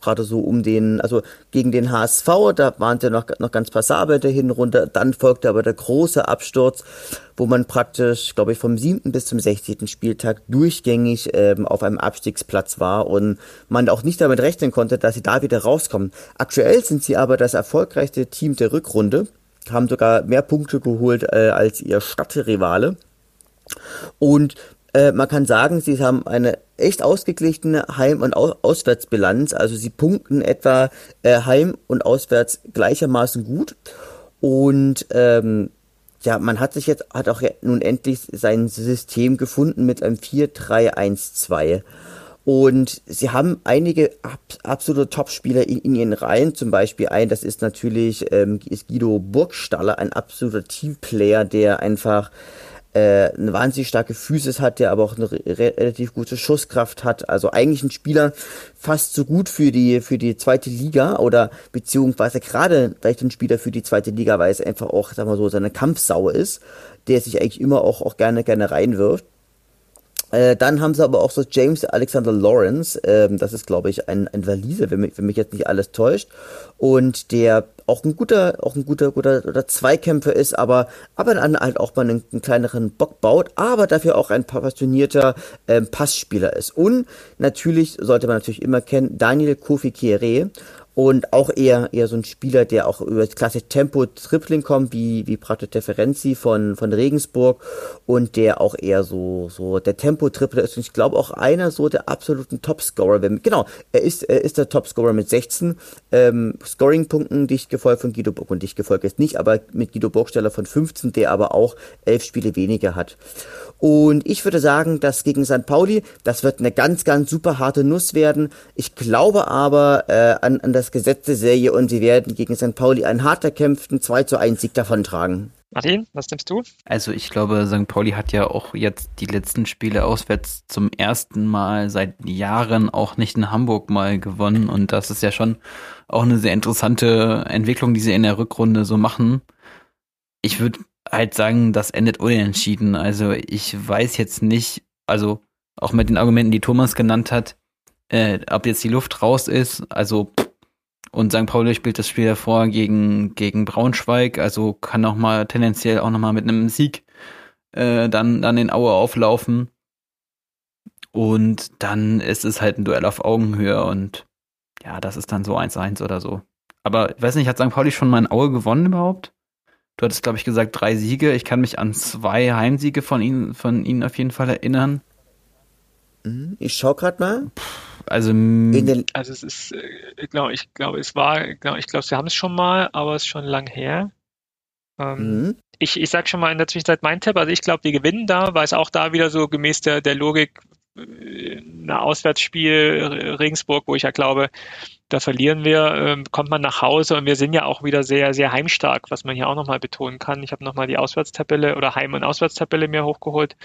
gerade so um den, also gegen den HSV, da waren sie noch, noch ganz passabel der Hinrunde. Dann folgte aber der große Absturz, wo man praktisch, glaube ich, vom siebten bis zum sechzehnten Spieltag durchgängig ähm, auf einem Abstiegsplatz war und man auch nicht damit rechnen konnte, dass sie da wieder rauskommen. Aktuell sind sie aber das erfolgreichste Team der Rückrunde, haben sogar mehr Punkte geholt äh, als ihr Stadtrivale. Und äh, man kann sagen, sie haben eine echt ausgeglichene Heim- und Au Auswärtsbilanz. Also sie punkten etwa äh, Heim- und Auswärts gleichermaßen gut. Und ähm, ja, man hat sich jetzt, hat auch nun endlich sein System gefunden mit einem 4-3-1-2. Und sie haben einige ab, absolute Topspieler in, in ihren Reihen, zum Beispiel ein, das ist natürlich ähm, ist Guido Burgstaller, ein absoluter Teamplayer, der einfach äh, eine wahnsinnig starke Physis hat, der aber auch eine re relativ gute Schusskraft hat. Also eigentlich ein Spieler fast so gut für die für die zweite Liga oder beziehungsweise gerade vielleicht ein Spieler für die zweite Liga, weil es einfach auch, sag mal so, seine Kampfsau ist, der sich eigentlich immer auch, auch gerne gerne reinwirft. Äh, dann haben sie aber auch so James Alexander Lawrence, ähm, das ist glaube ich ein, ein Waliser, wenn mich, wenn mich jetzt nicht alles täuscht. Und der auch ein guter, auch ein guter, guter oder Zweikämpfer ist, aber, aber dann halt auch mal einen, einen kleineren Bock baut, aber dafür auch ein passionierter ähm, Passspieler ist. Und natürlich sollte man natürlich immer kennen, Daniel Kofi Kieré und auch eher eher so ein Spieler, der auch über das klasse Tempo Tripling kommt, wie wie Prato Teferenzi von von Regensburg und der auch eher so so der Tempo Tripler ist und ich glaube auch einer so der absoluten Topscorer, wenn genau, er ist er ist der Topscorer mit 16 ähm, Scoring Punkten, dicht gefolgt von Guido Burg und dicht gefolgt ist nicht, aber mit Guido Burgsteller von 15, der aber auch elf Spiele weniger hat. Und ich würde sagen, dass gegen St. Pauli, das wird eine ganz, ganz super harte Nuss werden. Ich glaube aber äh, an, an das Gesetz der Serie und sie werden gegen St. Pauli einen hart erkämpften 2 zu 1 Sieg davontragen. Martin, was nimmst du? Also ich glaube, St. Pauli hat ja auch jetzt die letzten Spiele auswärts zum ersten Mal seit Jahren auch nicht in Hamburg mal gewonnen. Und das ist ja schon auch eine sehr interessante Entwicklung, die sie in der Rückrunde so machen. Ich würde halt sagen, das endet unentschieden. Also ich weiß jetzt nicht, also auch mit den Argumenten, die Thomas genannt hat, äh, ob jetzt die Luft raus ist, also und St. Pauli spielt das Spiel davor gegen, gegen Braunschweig, also kann auch mal tendenziell auch nochmal mit einem Sieg äh, dann, dann in Aue auflaufen. Und dann ist es halt ein Duell auf Augenhöhe und ja, das ist dann so 1-1 oder so. Aber ich weiß nicht, hat St. Pauli schon mal in Aue gewonnen überhaupt? Du hattest, glaube ich, gesagt, drei Siege. Ich kann mich an zwei Heimsiege von ihnen, von ihnen auf jeden Fall erinnern. Mhm, ich schau gerade mal. Also, also es ist, ich glaube, ich glaube, es war, ich glaube, sie haben es schon mal, aber es ist schon lang her. Ähm, mhm. Ich, ich sag schon mal in der Zwischenzeit mein Tipp. Also ich glaube, wir gewinnen da, weil es auch da wieder so gemäß der, der Logik äh, ein Auswärtsspiel Regensburg, wo ich ja glaube, da verlieren wir, ähm, kommt man nach Hause und wir sind ja auch wieder sehr, sehr heimstark, was man hier auch nochmal betonen kann. Ich habe nochmal die Auswärtstabelle oder Heim- und Auswärtstabelle mir hochgeholt.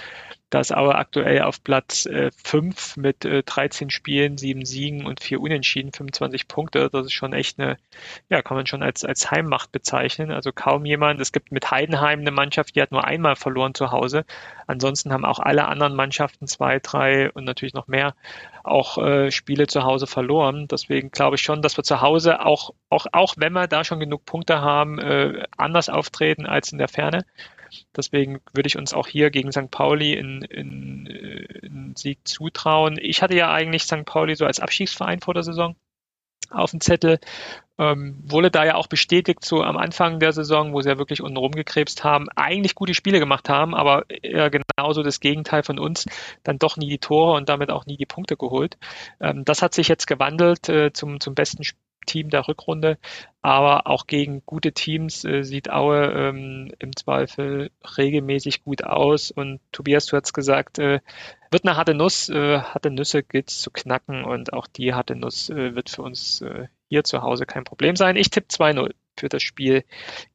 Da ist aber aktuell auf Platz äh, 5 mit äh, 13 Spielen, 7 Siegen und 4 Unentschieden, 25 Punkte. Das ist schon echt eine, ja, kann man schon als, als Heimmacht bezeichnen. Also kaum jemand. Es gibt mit Heidenheim eine Mannschaft, die hat nur einmal verloren zu Hause. Ansonsten haben auch alle anderen Mannschaften zwei, drei und natürlich noch mehr auch äh, Spiele zu Hause verloren. Deswegen glaube ich schon, dass wir zu Hause auch, auch, auch wenn wir da schon genug Punkte haben, äh, anders auftreten als in der Ferne. Deswegen würde ich uns auch hier gegen St. Pauli in, in, in Sieg zutrauen. Ich hatte ja eigentlich St. Pauli so als Abschiedsverein vor der Saison auf dem Zettel. Ähm, wurde da ja auch bestätigt so am Anfang der Saison, wo sie ja wirklich unten rumgekrebst haben, eigentlich gute Spiele gemacht haben, aber eher genauso das Gegenteil von uns, dann doch nie die Tore und damit auch nie die Punkte geholt. Ähm, das hat sich jetzt gewandelt äh, zum, zum besten Team der Rückrunde, aber auch gegen gute Teams äh, sieht Aue ähm, im Zweifel regelmäßig gut aus. Und Tobias, du hast gesagt, äh, wird eine harte Nuss, äh, harte Nüsse gilt zu knacken und auch die harte Nuss äh, wird für uns äh, hier zu Hause kein Problem sein. Ich tippe 2-0 für das Spiel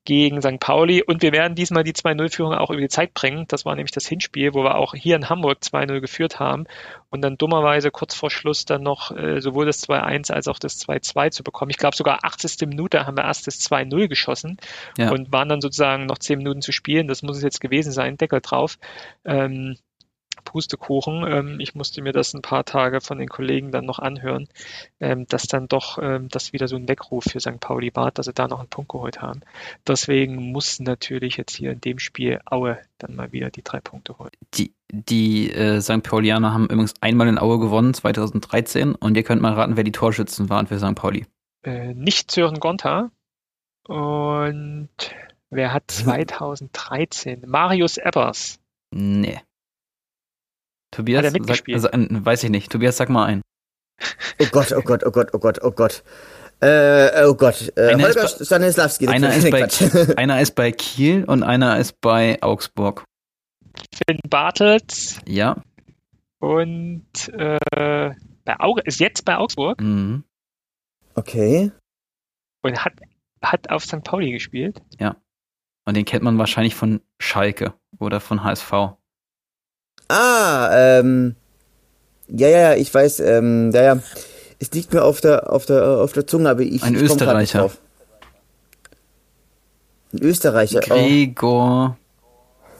gegen St. Pauli. Und wir werden diesmal die 2-0-Führung auch über die Zeit bringen. Das war nämlich das Hinspiel, wo wir auch hier in Hamburg 2-0 geführt haben und dann dummerweise kurz vor Schluss dann noch äh, sowohl das 2-1 als auch das 2-2 zu bekommen. Ich glaube sogar 80. Minute haben wir erst das 2-0 geschossen ja. und waren dann sozusagen noch 10 Minuten zu spielen. Das muss es jetzt gewesen sein, Deckel drauf. Ähm, Pustekuchen. Ähm, ich musste mir das ein paar Tage von den Kollegen dann noch anhören, ähm, dass dann doch ähm, das wieder so ein Weckruf für St. Pauli war, dass sie da noch einen Punkt geholt haben. Deswegen muss natürlich jetzt hier in dem Spiel Aue dann mal wieder die drei Punkte holen. Die, die äh, St. Paulianer haben übrigens einmal in Aue gewonnen, 2013. Und ihr könnt mal raten, wer die Torschützen waren für St. Pauli. Äh, nicht Sören Gonta. Und wer hat 2013? Marius Ebbers. Nee. Tobias, Hat er mitgespielt? Sag, also, weiß ich nicht. Tobias, sag mal ein. Oh Gott, oh Gott, oh Gott, oh Gott, oh Gott. Äh, oh Gott, äh, einer Holger ist Stanislawski. Einer ist, bei, einer ist bei Kiel und einer ist bei Augsburg. Finn Bartels. Ja. Und äh, bei Aug ist jetzt bei Augsburg. Mhm. Okay. Und hat, hat auf St. Pauli gespielt. Ja. Und den kennt man wahrscheinlich von Schalke oder von HSV. Ah, ähm. Ja, ja, ich weiß, ähm, ja, ja. Es liegt mir auf der, auf der, auf der Zunge, aber ich. Ein ich Österreicher. Ein Österreicher. Gregor. Oh.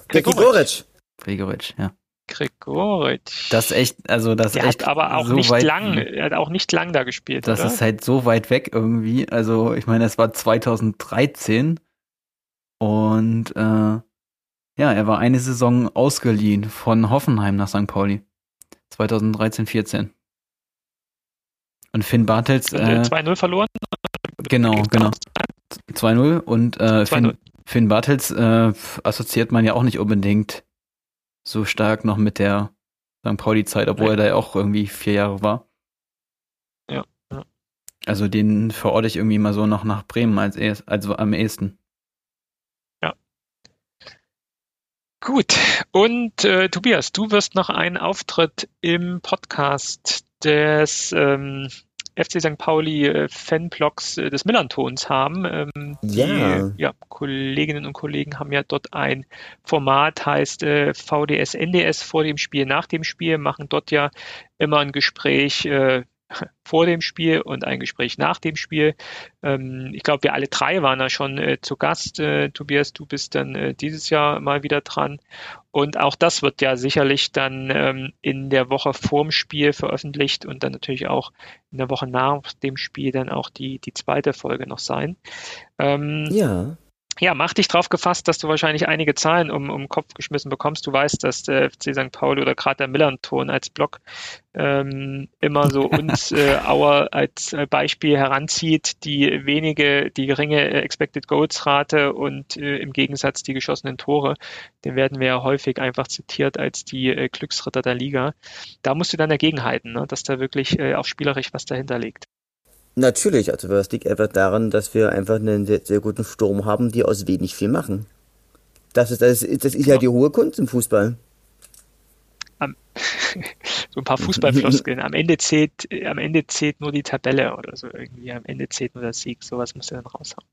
Gregoritsch. Gregoritsch, ja. Gregoritsch. Das ist echt, also das Der echt hat aber auch so nicht weit, lang, er hat auch nicht lang da gespielt, Das oder? ist halt so weit weg irgendwie. Also ich meine, es war 2013 und äh, ja, er war eine Saison ausgeliehen von Hoffenheim nach St. Pauli. 2013, 14. Und Finn Bartels, äh, äh, 2-0 verloren. genau, genau. 2-0 und äh, 2-0. Finn, Finn Bartels äh, assoziiert man ja auch nicht unbedingt so stark noch mit der St. Pauli-Zeit, obwohl Nee. er da ja auch irgendwie vier Jahre war. Ja, ja. Also den verorte ich irgendwie mal so noch nach Bremen als erst, also am ehesten. Gut. Und äh, Tobias, du wirst noch einen Auftritt im Podcast des ähm, FC St. Pauli äh, Fanblogs äh, des Millantons haben. Ähm, Ja. Die ja, Kolleginnen und Kollegen haben ja dort ein Format, heißt äh, VDS, NDS vor dem Spiel, nach dem Spiel, machen dort ja immer ein Gespräch äh, vor dem Spiel und ein Gespräch nach dem Spiel. Ähm, ich glaube, wir alle drei waren da schon äh, zu Gast. Äh, Tobias, du bist dann äh, dieses Jahr mal wieder dran. Und auch das wird ja sicherlich dann ähm, in der Woche vorm Spiel veröffentlicht und dann natürlich auch in der Woche nach dem Spiel dann auch die, die zweite Folge noch sein. Ähm, Ja. Ja, mach dich drauf gefasst, dass du wahrscheinlich einige Zahlen um, um den Kopf geschmissen bekommst. Du weißt, dass der FC St. Pauli oder gerade der Millanton als Blog ähm, immer so uns äh, Auer als äh, Beispiel heranzieht, die wenige, die geringe äh, Expected Goals Rate und äh, im Gegensatz die geschossenen Tore. Den werden wir ja häufig einfach zitiert als die äh, Glücksritter der Liga. Da musst du dann dagegenhalten, ne, dass da wirklich äh, auch spielerisch was dahinter liegt. Natürlich, also das liegt einfach daran, dass wir einfach einen sehr, sehr guten Sturm haben, die aus wenig viel machen. Das ist, das ist, das ist ja die hohe Kunst im Fußball. so ein paar Fußballfloskeln. Am Ende zählt, äh, am Ende zählt nur die Tabelle oder so irgendwie. Am Ende zählt nur der Sieg. Sowas musst du dann raushauen.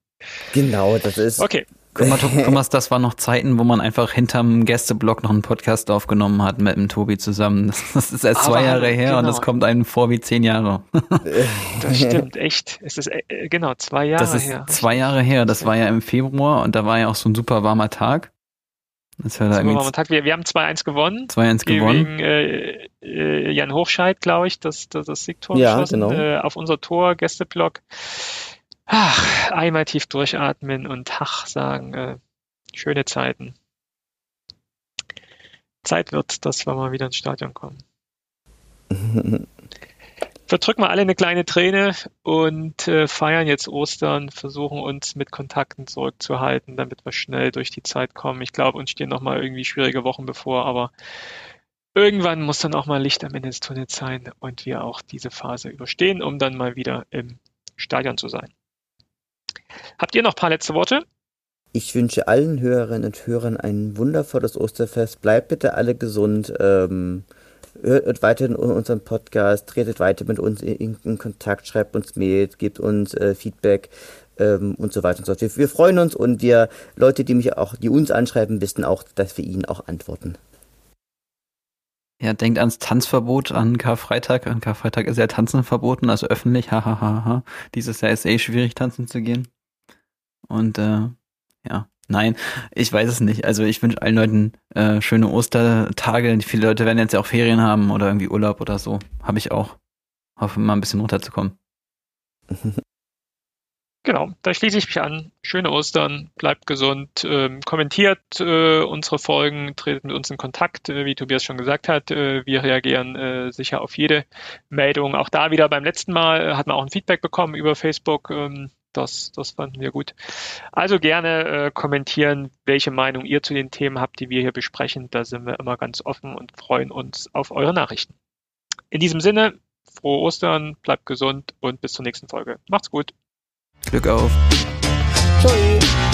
Genau, das ist. Okay. Guck mal, Thomas, Thomas, das waren noch Zeiten, wo man einfach hinterm Gästeblock noch einen Podcast aufgenommen hat mit dem Tobi zusammen. Das, das ist erst Aber zwei Jahre her und genau. das kommt einem vor wie zehn Jahre. Das stimmt, echt. Es ist äh, genau zwei Jahre Das ist her. zwei Jahre her. Das war ja im Februar und da war ja auch so ein super warmer Tag. Das war da So, irgendwie Moment, wir, wir haben 2-1 gewonnen. 2-1 gewonnen. Gegen äh, äh, Jan Hochscheid, glaube ich, das, das, das Siegtor Ja, geschossen, genau. äh, auf unser Tor, Gästeblock. Ach, einmal tief durchatmen und Hach sagen. Äh, schöne Zeiten. Zeit wird, dass wir mal wieder ins Stadion kommen. Verdrücken wir alle eine kleine Träne und äh, feiern jetzt Ostern, versuchen uns mit Kontakten zurückzuhalten, damit wir schnell durch die Zeit kommen. Ich glaube, uns stehen noch mal irgendwie schwierige Wochen bevor, aber irgendwann muss dann auch mal Licht am Ende des Tunnels sein und wir auch diese Phase überstehen, um dann mal wieder im Stadion zu sein. Habt ihr noch ein paar letzte Worte? Ich wünsche allen Hörerinnen und Hörern ein wundervolles Osterfest. Bleibt bitte alle gesund. Ähm, hört weiterhin unseren Podcast, tretet weiter mit uns in, in Kontakt, schreibt uns Mails, gebt uns äh, Feedback ähm, und so weiter und so fort. Wir, wir freuen uns und wir Leute, die mich auch, die uns anschreiben, wissen auch, dass wir ihnen auch antworten. Ja, denkt ans Tanzverbot an Karfreitag. An Karfreitag ist ja Tanzen verboten, also öffentlich. Hahaha. Ha, ha, ha. Dieses Jahr ist eh schwierig, tanzen zu gehen. Und äh, ja, nein, ich weiß es nicht. Also ich wünsche allen Leuten äh, schöne Ostertage. Viele Leute werden jetzt ja auch Ferien haben oder irgendwie Urlaub oder so. Habe ich auch. Hoffe mal ein bisschen runterzukommen. Genau, da schließe ich mich an. Schöne Ostern, bleibt gesund, ähm, kommentiert äh, unsere Folgen, tretet mit uns in Kontakt, äh, wie Tobias schon gesagt hat. Äh, wir reagieren äh, sicher auf jede Meldung. Auch da wieder beim letzten Mal äh, hat man auch ein Feedback bekommen über Facebook. Ähm, das, das fanden wir gut. Also gerne äh, kommentieren, welche Meinung ihr zu den Themen habt, die wir hier besprechen. Da sind wir immer ganz offen und freuen uns auf eure Nachrichten. In diesem Sinne, frohe Ostern, bleibt gesund und bis zur nächsten Folge. Macht's gut. Glück auf. Ciao.